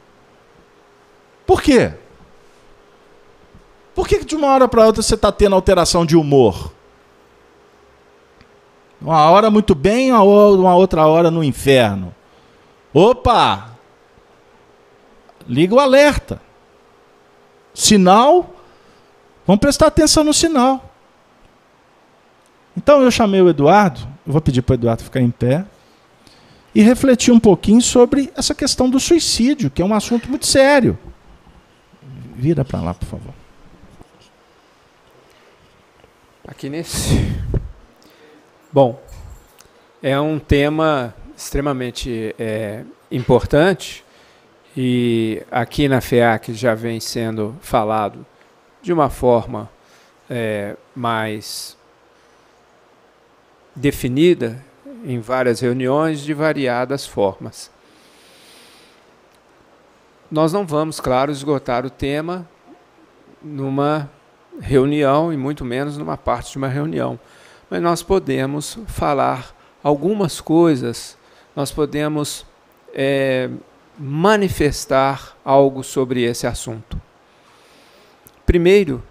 Por quê? Por que, que de uma hora para outra você está tendo alteração de humor? Uma hora muito bem, uma outra hora no inferno. Opa! Liga o alerta. Sinal Vamos prestar atenção no sinal. Então eu chamei o Eduardo, vou pedir para o Eduardo ficar em pé, e refletir um pouquinho sobre essa questão do suicídio, que é um assunto muito sério. Vira para lá, por favor. Aqui nesse. Bom, é um tema extremamente é, importante e aqui na FEAC já vem sendo falado de uma forma é, mais definida em várias reuniões de variadas formas. Nós não vamos, claro, esgotar o tema numa reunião e muito menos numa parte de uma reunião, mas nós podemos falar algumas coisas, nós podemos é, manifestar algo sobre esse assunto. Primeiro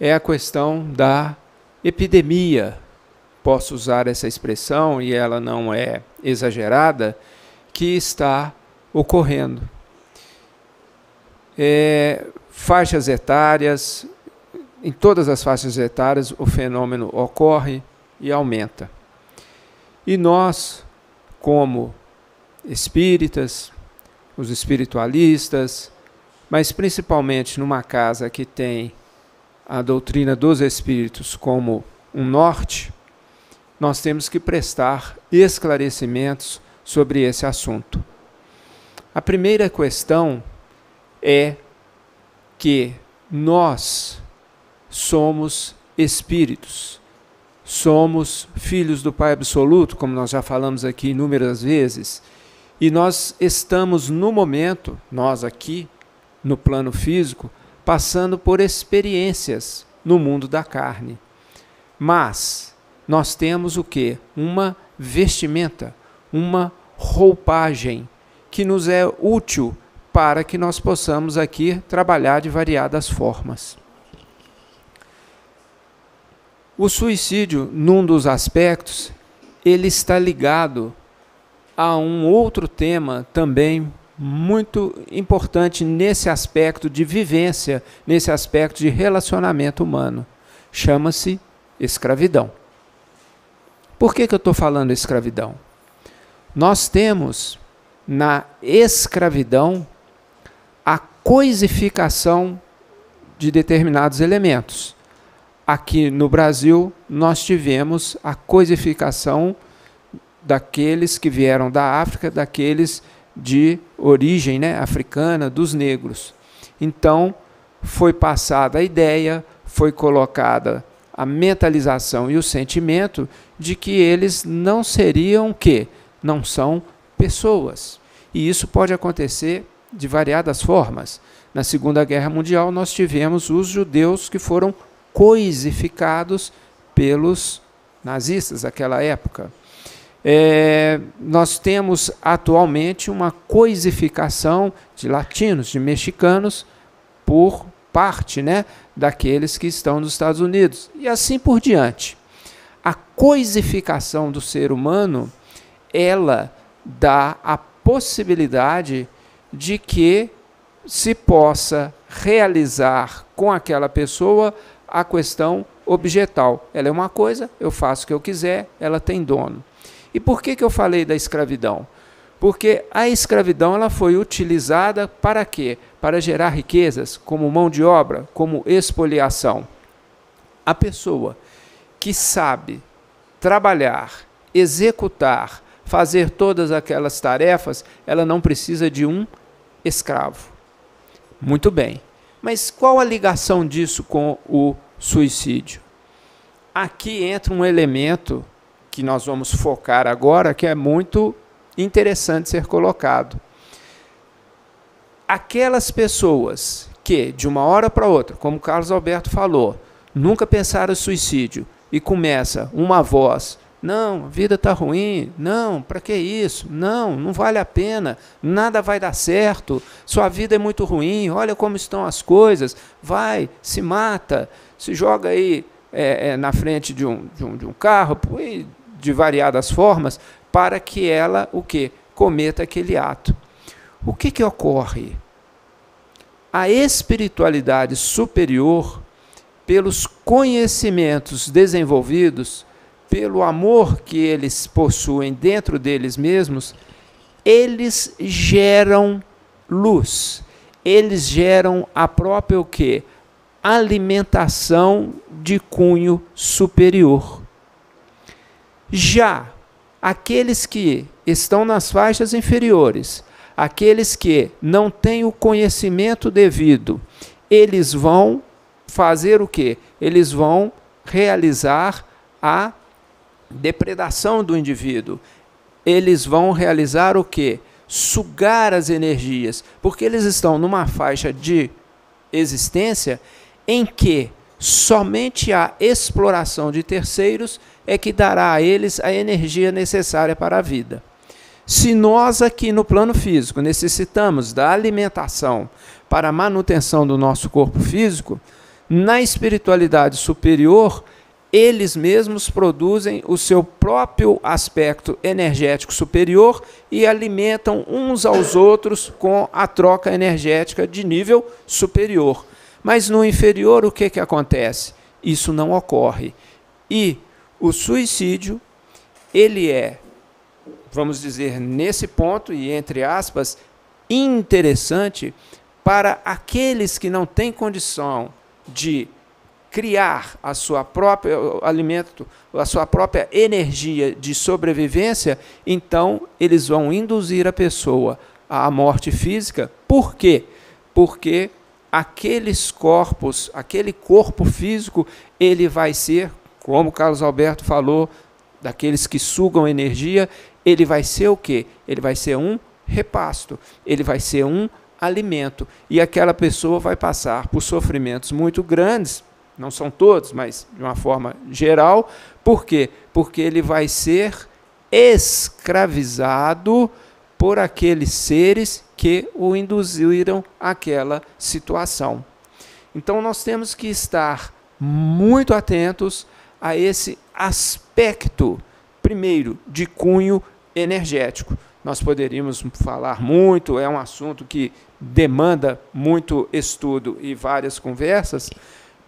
é a questão da epidemia. Posso usar essa expressão e ela não é exagerada, que está ocorrendo. É, faixas etárias, em todas as faixas etárias, o fenômeno ocorre e aumenta. E nós, como espíritas, os espiritualistas, mas principalmente numa casa que tem a doutrina dos espíritos como um norte, nós temos que prestar esclarecimentos sobre esse assunto. A primeira questão é que nós somos espíritos, somos filhos do Pai Absoluto, como nós já falamos aqui inúmeras vezes, e nós estamos no momento, nós aqui, no plano físico, passando por experiências no mundo da carne. Mas nós temos o que? Uma vestimenta, uma roupagem que nos é útil para que nós possamos aqui trabalhar de variadas formas. O suicídio, num dos aspectos, ele está ligado a um outro tema também muito importante nesse aspecto de vivência, nesse aspecto de relacionamento humano. Chama-se escravidão. Por que, que eu estou falando escravidão? Nós temos na escravidão a coisificação de determinados elementos. Aqui no Brasil, nós tivemos a coisificação daqueles que vieram da África, daqueles de origem né, africana dos negros. Então, foi passada a ideia, foi colocada a mentalização e o sentimento de que eles não seriam que não são pessoas. E isso pode acontecer de variadas formas. Na Segunda Guerra Mundial nós tivemos os judeus que foram coisificados pelos nazistas daquela época. É, nós temos atualmente uma coisificação de latinos, de mexicanos, por parte né, daqueles que estão nos Estados Unidos, e assim por diante. A coisificação do ser humano, ela dá a possibilidade de que se possa realizar com aquela pessoa a questão objetal. Ela é uma coisa, eu faço o que eu quiser, ela tem dono. E por que, que eu falei da escravidão? Porque a escravidão ela foi utilizada para quê? para gerar riquezas, como mão de obra, como expoliação. A pessoa que sabe trabalhar, executar, fazer todas aquelas tarefas, ela não precisa de um escravo. Muito bem. Mas qual a ligação disso com o suicídio? Aqui entra um elemento que nós vamos focar agora, que é muito interessante ser colocado. Aquelas pessoas que, de uma hora para outra, como Carlos Alberto falou, nunca pensaram em suicídio e começa uma voz não, a vida está ruim. Não, para que isso? Não, não vale a pena. Nada vai dar certo. Sua vida é muito ruim. Olha como estão as coisas. Vai, se mata, se joga aí é, é, na frente de um, de um, de um carro, de variadas formas, para que ela o que cometa aquele ato. O que, que ocorre? A espiritualidade superior, pelos conhecimentos desenvolvidos, pelo amor que eles possuem dentro deles mesmos, eles geram luz. Eles geram a própria o quê? Alimentação de cunho superior. Já aqueles que estão nas faixas inferiores, aqueles que não têm o conhecimento devido, eles vão fazer o quê? Eles vão realizar a depredação do indivíduo, eles vão realizar o que? Sugar as energias, porque eles estão numa faixa de existência em que somente a exploração de terceiros é que dará a eles a energia necessária para a vida. Se nós aqui no plano físico necessitamos da alimentação para a manutenção do nosso corpo físico, na espiritualidade superior eles mesmos produzem o seu próprio aspecto energético superior e alimentam uns aos outros com a troca energética de nível superior. Mas no inferior, o que, que acontece? Isso não ocorre. E o suicídio, ele é, vamos dizer, nesse ponto, e entre aspas, interessante para aqueles que não têm condição de criar a sua própria alimento, a sua própria energia de sobrevivência, então eles vão induzir a pessoa à morte física. Por quê? Porque aqueles corpos, aquele corpo físico, ele vai ser, como Carlos Alberto falou, daqueles que sugam energia, ele vai ser o quê? Ele vai ser um repasto, ele vai ser um alimento. E aquela pessoa vai passar por sofrimentos muito grandes não são todos, mas de uma forma geral. Por quê? Porque ele vai ser escravizado por aqueles seres que o induziram àquela situação. Então nós temos que estar muito atentos a esse aspecto, primeiro, de cunho energético. Nós poderíamos falar muito, é um assunto que demanda muito estudo e várias conversas,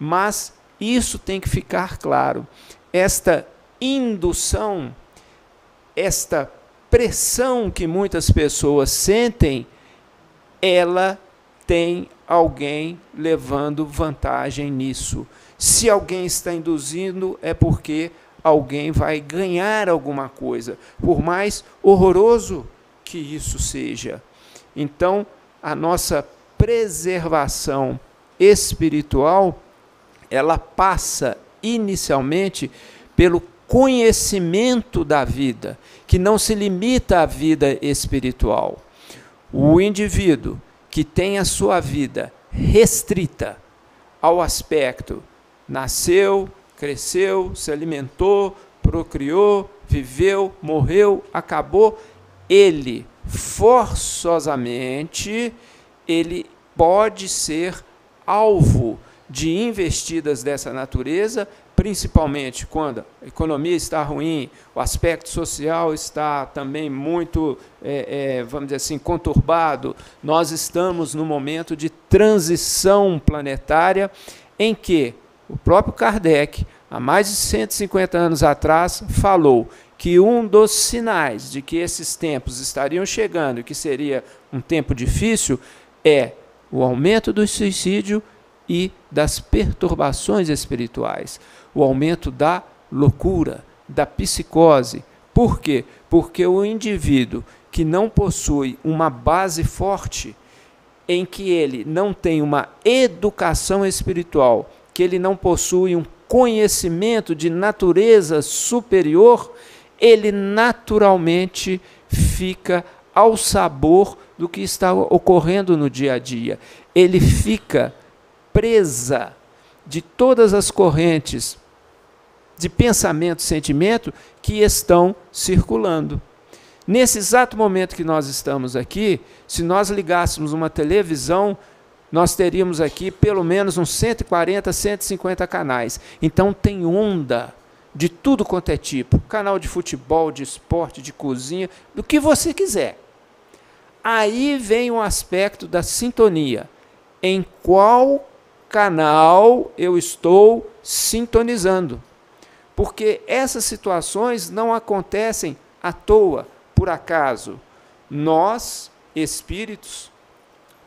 mas isso tem que ficar claro. Esta indução, esta pressão que muitas pessoas sentem, ela tem alguém levando vantagem nisso. Se alguém está induzindo, é porque alguém vai ganhar alguma coisa, por mais horroroso que isso seja. Então, a nossa preservação espiritual ela passa inicialmente pelo conhecimento da vida, que não se limita à vida espiritual. O indivíduo que tem a sua vida restrita ao aspecto nasceu, cresceu, se alimentou, procriou, viveu, morreu, acabou, ele forçosamente ele pode ser alvo de investidas dessa natureza, principalmente quando a economia está ruim, o aspecto social está também muito, é, é, vamos dizer assim, conturbado. Nós estamos no momento de transição planetária em que o próprio Kardec, há mais de 150 anos atrás, falou que um dos sinais de que esses tempos estariam chegando, que seria um tempo difícil, é o aumento do suicídio e das perturbações espirituais, o aumento da loucura, da psicose. Por quê? Porque o indivíduo que não possui uma base forte, em que ele não tem uma educação espiritual, que ele não possui um conhecimento de natureza superior, ele naturalmente fica ao sabor do que está ocorrendo no dia a dia. Ele fica presa de todas as correntes de pensamento sentimento que estão circulando. Nesse exato momento que nós estamos aqui, se nós ligássemos uma televisão, nós teríamos aqui pelo menos uns 140, 150 canais. Então tem onda de tudo quanto é tipo: canal de futebol, de esporte, de cozinha, do que você quiser. Aí vem o aspecto da sintonia. Em qual canal eu estou sintonizando? Porque essas situações não acontecem à toa, por acaso. Nós, espíritos,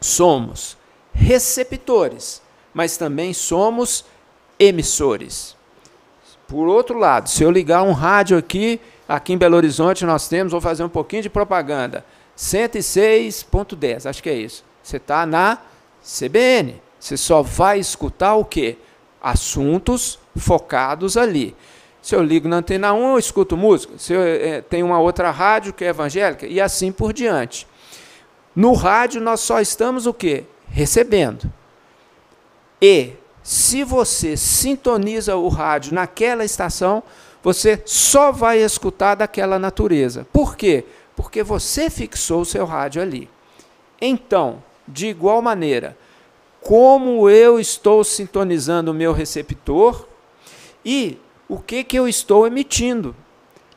somos receptores, mas também somos emissores. Por outro lado, se eu ligar um rádio aqui, aqui em Belo Horizonte nós temos, vou fazer um pouquinho de propaganda, 106.10, acho que é isso. Você está na CBN. Você só vai escutar o quê? Assuntos focados ali. Se eu ligo na antena 1, eu escuto música. Se eu é, tem uma outra rádio que é evangélica, e assim por diante. No rádio, nós só estamos o quê? Recebendo. E se você sintoniza o rádio naquela estação, você só vai escutar daquela natureza. Por quê? Porque você fixou o seu rádio ali. Então, de igual maneira, como eu estou sintonizando o meu receptor e o que, que eu estou emitindo.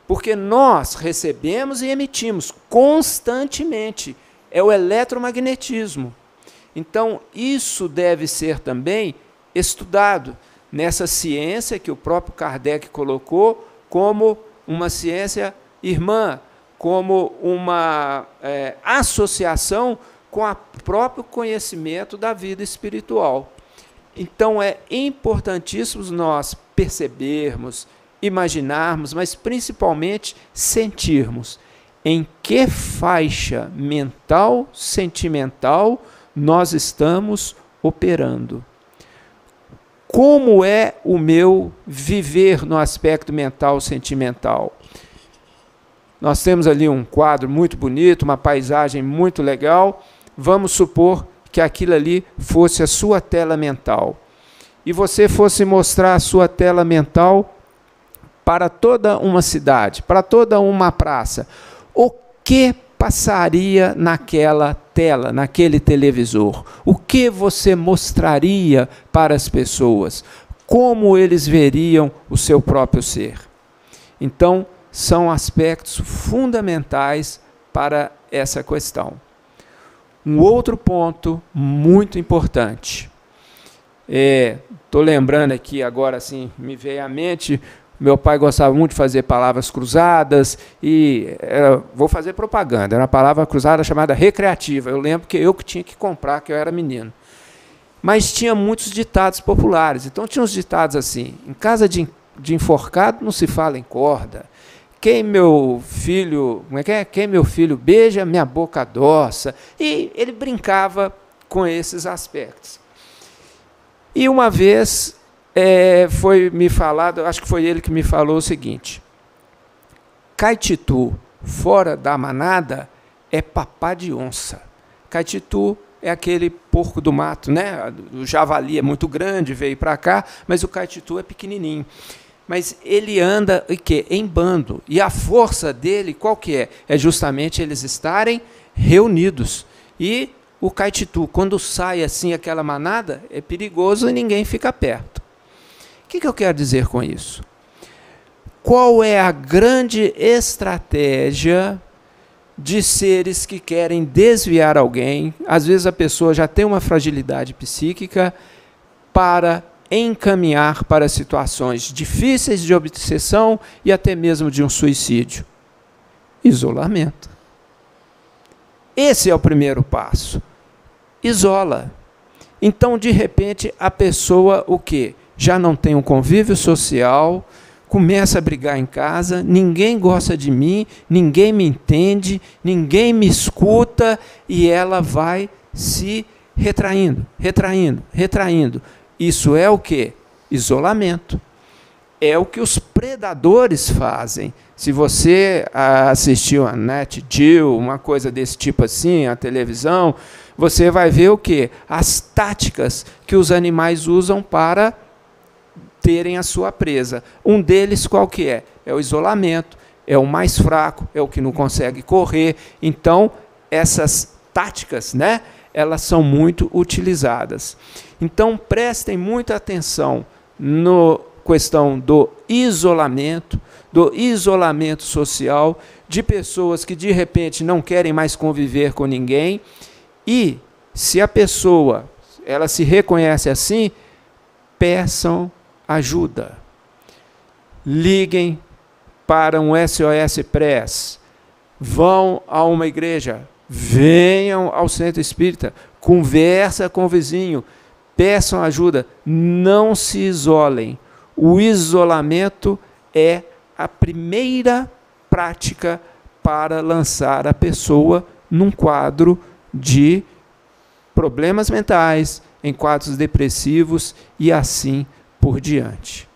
Porque nós recebemos e emitimos constantemente. É o eletromagnetismo. Então, isso deve ser também estudado nessa ciência que o próprio Kardec colocou como uma ciência irmã, como uma é, associação com o próprio conhecimento da vida espiritual. Então é importantíssimo nós percebermos, imaginarmos, mas principalmente sentirmos em que faixa mental, sentimental nós estamos operando como é o meu viver no aspecto mental sentimental. Nós temos ali um quadro muito bonito, uma paisagem muito legal. Vamos supor que aquilo ali fosse a sua tela mental. E você fosse mostrar a sua tela mental para toda uma cidade, para toda uma praça. O que passaria naquela tela, naquele televisor? O que você mostraria para as pessoas? Como eles veriam o seu próprio ser? Então, são aspectos fundamentais para essa questão. Um outro ponto muito importante. Estou é, lembrando aqui agora, assim, me veio à mente meu pai gostava muito de fazer palavras cruzadas e era, vou fazer propaganda. Era uma palavra cruzada chamada recreativa. Eu lembro que eu que tinha que comprar, que eu era menino. Mas tinha muitos ditados populares. Então tinha uns ditados assim: em casa de, de enforcado não se fala em corda. Quem meu filho, como é que é? Quem meu filho beija, minha boca adoça. E ele brincava com esses aspectos. E uma vez é, foi me falado, acho que foi ele que me falou o seguinte: Caititu fora da manada é papá de onça. Caititu é aquele porco do mato, né? O javali é muito grande, veio para cá, mas o caititu é pequenininho. Mas ele anda e que em bando. E a força dele qual que é? É justamente eles estarem reunidos. E o caititu, quando sai assim aquela manada, é perigoso e ninguém fica perto. O que, que eu quero dizer com isso? Qual é a grande estratégia de seres que querem desviar alguém? Às vezes a pessoa já tem uma fragilidade psíquica para encaminhar para situações difíceis de obsessão e até mesmo de um suicídio. Isolamento. Esse é o primeiro passo. Isola Então, de repente, a pessoa o quê? Já não tem um convívio social, começa a brigar em casa, ninguém gosta de mim, ninguém me entende, ninguém me escuta e ela vai se retraindo, retraindo, retraindo. Isso é o que? Isolamento. É o que os predadores fazem. Se você assistiu a Net Jill, uma coisa desse tipo assim, a televisão, você vai ver o que? As táticas que os animais usam para terem a sua presa. Um deles qual que é? É o isolamento, é o mais fraco, é o que não consegue correr. Então, essas táticas, né, elas são muito utilizadas. Então, prestem muita atenção no questão do isolamento, do isolamento social, de pessoas que de repente não querem mais conviver com ninguém. E se a pessoa ela se reconhece assim, peçam ajuda. Liguem para um SOS Press. Vão a uma igreja. Venham ao centro espírita. Conversa com o vizinho. Peçam ajuda. Não se isolem. O isolamento é a primeira prática para lançar a pessoa num quadro de problemas mentais, em quadros depressivos e assim por diante.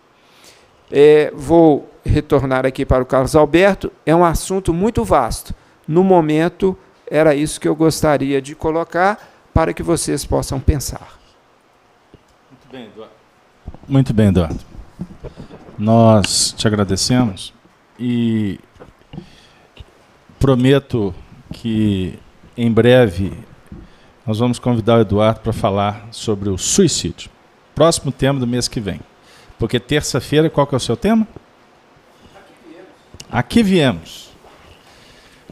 É, vou retornar aqui para o Carlos Alberto. É um assunto muito vasto. No momento, era isso que eu gostaria de colocar para que vocês possam pensar. Muito bem, Eduardo. Muito bem, Eduardo. Nós te agradecemos e prometo que em breve nós vamos convidar o Eduardo para falar sobre o suicídio. Próximo tema do mês que vem. Porque terça-feira, qual que é o seu tema? Aqui viemos.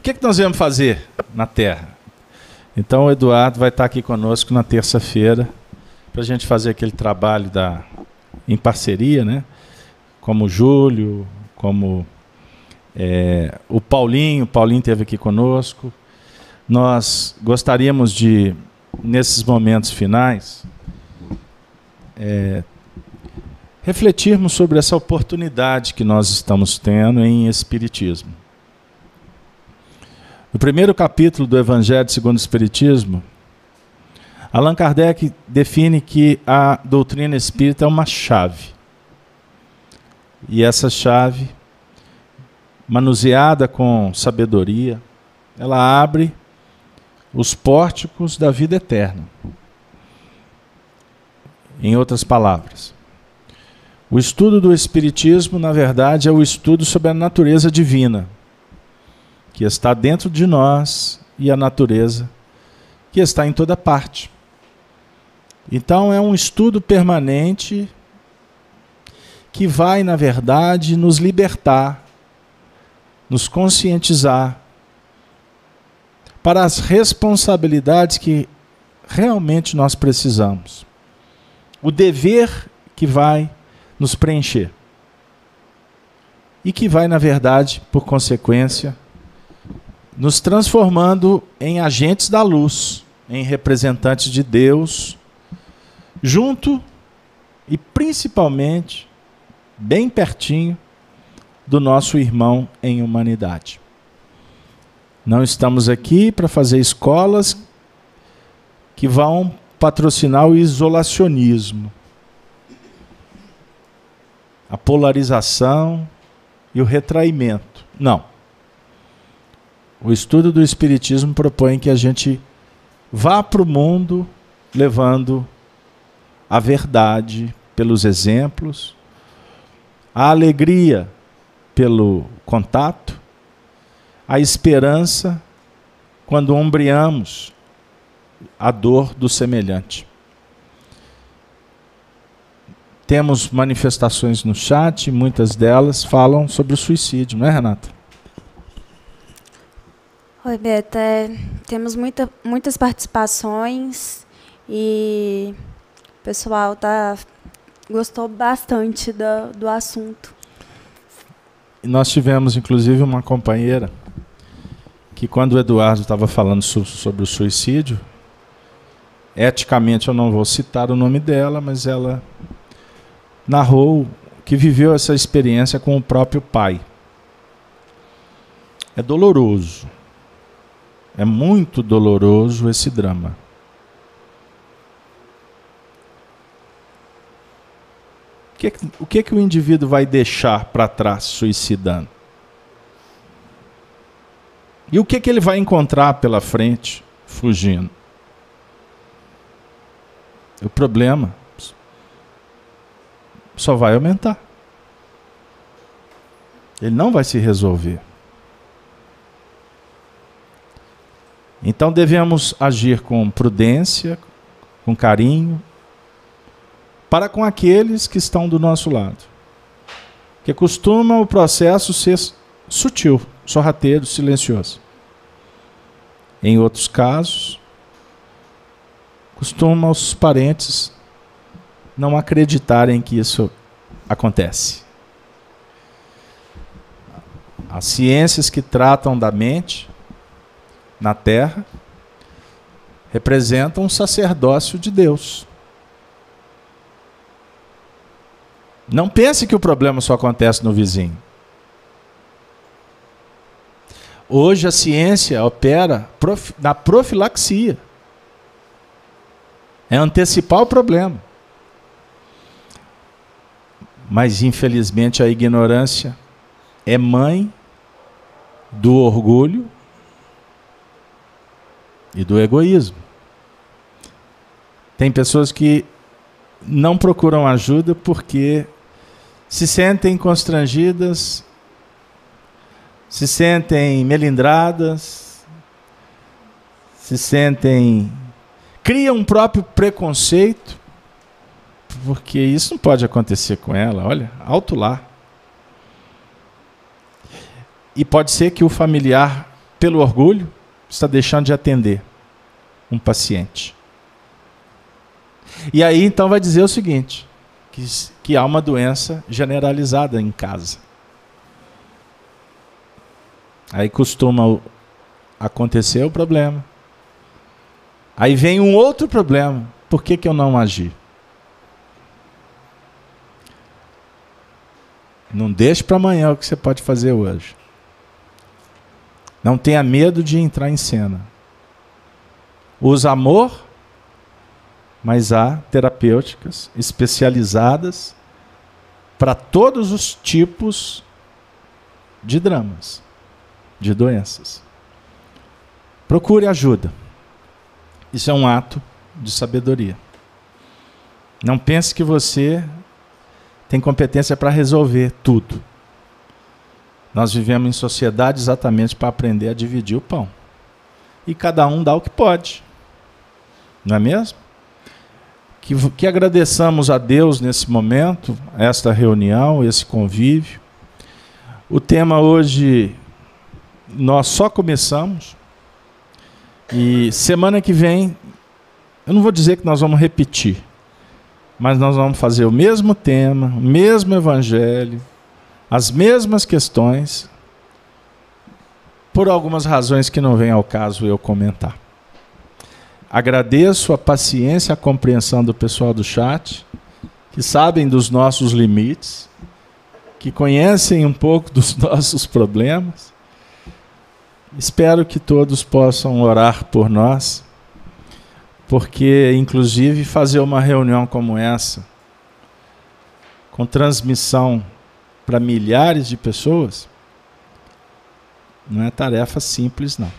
O que, é que nós viemos fazer na Terra? Então o Eduardo vai estar aqui conosco na terça-feira para a gente fazer aquele trabalho da, em parceria, né? Como o Júlio, como é, o Paulinho, o Paulinho esteve aqui conosco. Nós gostaríamos de, nesses momentos finais, é, refletirmos sobre essa oportunidade que nós estamos tendo em Espiritismo. No primeiro capítulo do Evangelho segundo o Espiritismo, Allan Kardec define que a doutrina espírita é uma chave. E essa chave, manuseada com sabedoria, ela abre os pórticos da vida eterna. Em outras palavras, o estudo do Espiritismo, na verdade, é o estudo sobre a natureza divina, que está dentro de nós, e a natureza que está em toda parte. Então, é um estudo permanente que vai, na verdade, nos libertar, nos conscientizar para as responsabilidades que realmente nós precisamos o dever que vai nos preencher. E que vai, na verdade, por consequência, nos transformando em agentes da luz, em representantes de Deus, junto e principalmente, bem pertinho, do nosso irmão em humanidade. Não estamos aqui para fazer escolas que vão patrocinar o isolacionismo, a polarização e o retraimento. Não. O estudo do Espiritismo propõe que a gente vá para o mundo levando a verdade pelos exemplos, a alegria pelo contato, a esperança quando ombreamos a dor do semelhante. Temos manifestações no chat, muitas delas falam sobre o suicídio, não é, Renata? Oi, Beta. É, temos muita, muitas participações e o pessoal tá, gostou bastante do, do assunto. Nós tivemos, inclusive, uma companheira que, quando o Eduardo estava falando sobre o suicídio, eticamente eu não vou citar o nome dela, mas ela narrou que viveu essa experiência com o próprio pai. É doloroso. É muito doloroso esse drama. O que, o que, que o indivíduo vai deixar para trás suicidando? E o que, que ele vai encontrar pela frente fugindo? O problema só vai aumentar. Ele não vai se resolver. Então devemos agir com prudência, com carinho, para com aqueles que estão do nosso lado. Que costuma o processo ser sutil, sorrateiro, silencioso. Em outros casos, costuma os parentes não acreditarem que isso acontece. As ciências que tratam da mente na terra representam um sacerdócio de Deus. Não pense que o problema só acontece no vizinho. Hoje a ciência opera na profilaxia. É antecipar o problema. Mas infelizmente a ignorância é mãe do orgulho e do egoísmo. Tem pessoas que não procuram ajuda porque se sentem constrangidas, se sentem melindradas, se sentem. criam um próprio preconceito, porque isso não pode acontecer com ela, olha, alto lá. E pode ser que o familiar, pelo orgulho, está deixando de atender um paciente. E aí então vai dizer o seguinte: que, que há uma doença generalizada em casa. Aí costuma acontecer o problema. Aí vem um outro problema. Por que, que eu não agi? Não deixe para amanhã o que você pode fazer hoje. Não tenha medo de entrar em cena. Usa amor, mas há terapêuticas especializadas para todos os tipos de dramas, de doenças. Procure ajuda. Isso é um ato de sabedoria. Não pense que você tem competência para resolver tudo. Nós vivemos em sociedade exatamente para aprender a dividir o pão. E cada um dá o que pode. Não é mesmo? Que, que agradeçamos a Deus nesse momento, esta reunião, esse convívio. O tema hoje, nós só começamos. E semana que vem, eu não vou dizer que nós vamos repetir, mas nós vamos fazer o mesmo tema, o mesmo evangelho, as mesmas questões, por algumas razões que não vem ao caso eu comentar. Agradeço a paciência, a compreensão do pessoal do chat, que sabem dos nossos limites, que conhecem um pouco dos nossos problemas. Espero que todos possam orar por nós, porque, inclusive, fazer uma reunião como essa, com transmissão para milhares de pessoas, não é tarefa simples, não.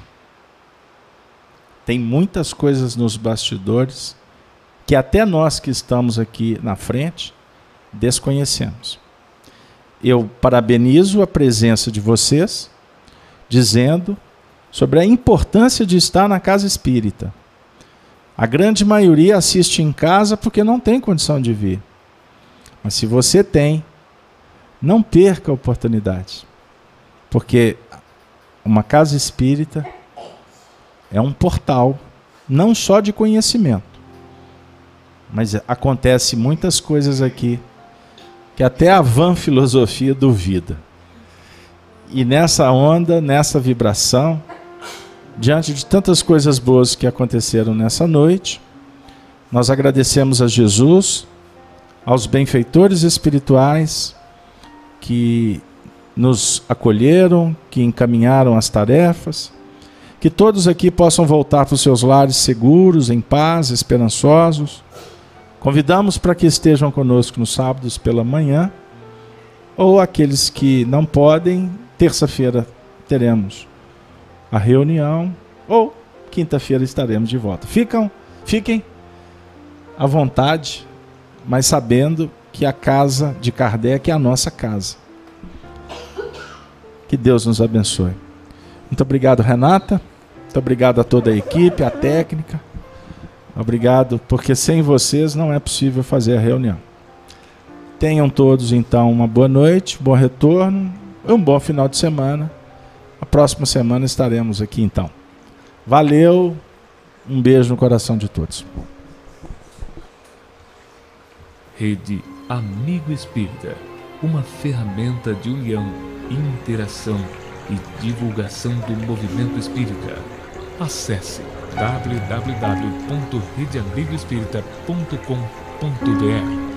Tem muitas coisas nos bastidores que até nós que estamos aqui na frente desconhecemos. Eu parabenizo a presença de vocês, dizendo sobre a importância de estar na casa espírita. A grande maioria assiste em casa porque não tem condição de vir. Mas se você tem, não perca a oportunidade. Porque uma casa espírita é um portal, não só de conhecimento, mas acontece muitas coisas aqui que até a van filosofia duvida. E nessa onda, nessa vibração, diante de tantas coisas boas que aconteceram nessa noite, Nós agradecemos a Jesus, aos benfeitores espirituais que nos acolheram, que encaminharam as tarefas, que todos aqui possam voltar para os seus lares seguros, em paz, esperançosos. Convidamos para que estejam conosco nos sábados pela manhã, ou aqueles que não podem, terça-feira teremos a reunião, ou quinta-feira estaremos de volta. Ficam, fiquem à vontade, mas sabendo que a casa de Kardec é a nossa casa. Que Deus nos abençoe. Muito obrigado, Renata. Muito obrigado a toda a equipe, a técnica. Obrigado, porque sem vocês não é possível fazer a reunião. Tenham todos então uma boa noite, bom retorno um bom final de semana. A próxima semana estaremos aqui então. Valeu, um beijo no coração de todos. Rede Amigo Espírita, uma ferramenta de união, interação e divulgação do movimento espírita. Acesse www.redeamigoespírita.com.br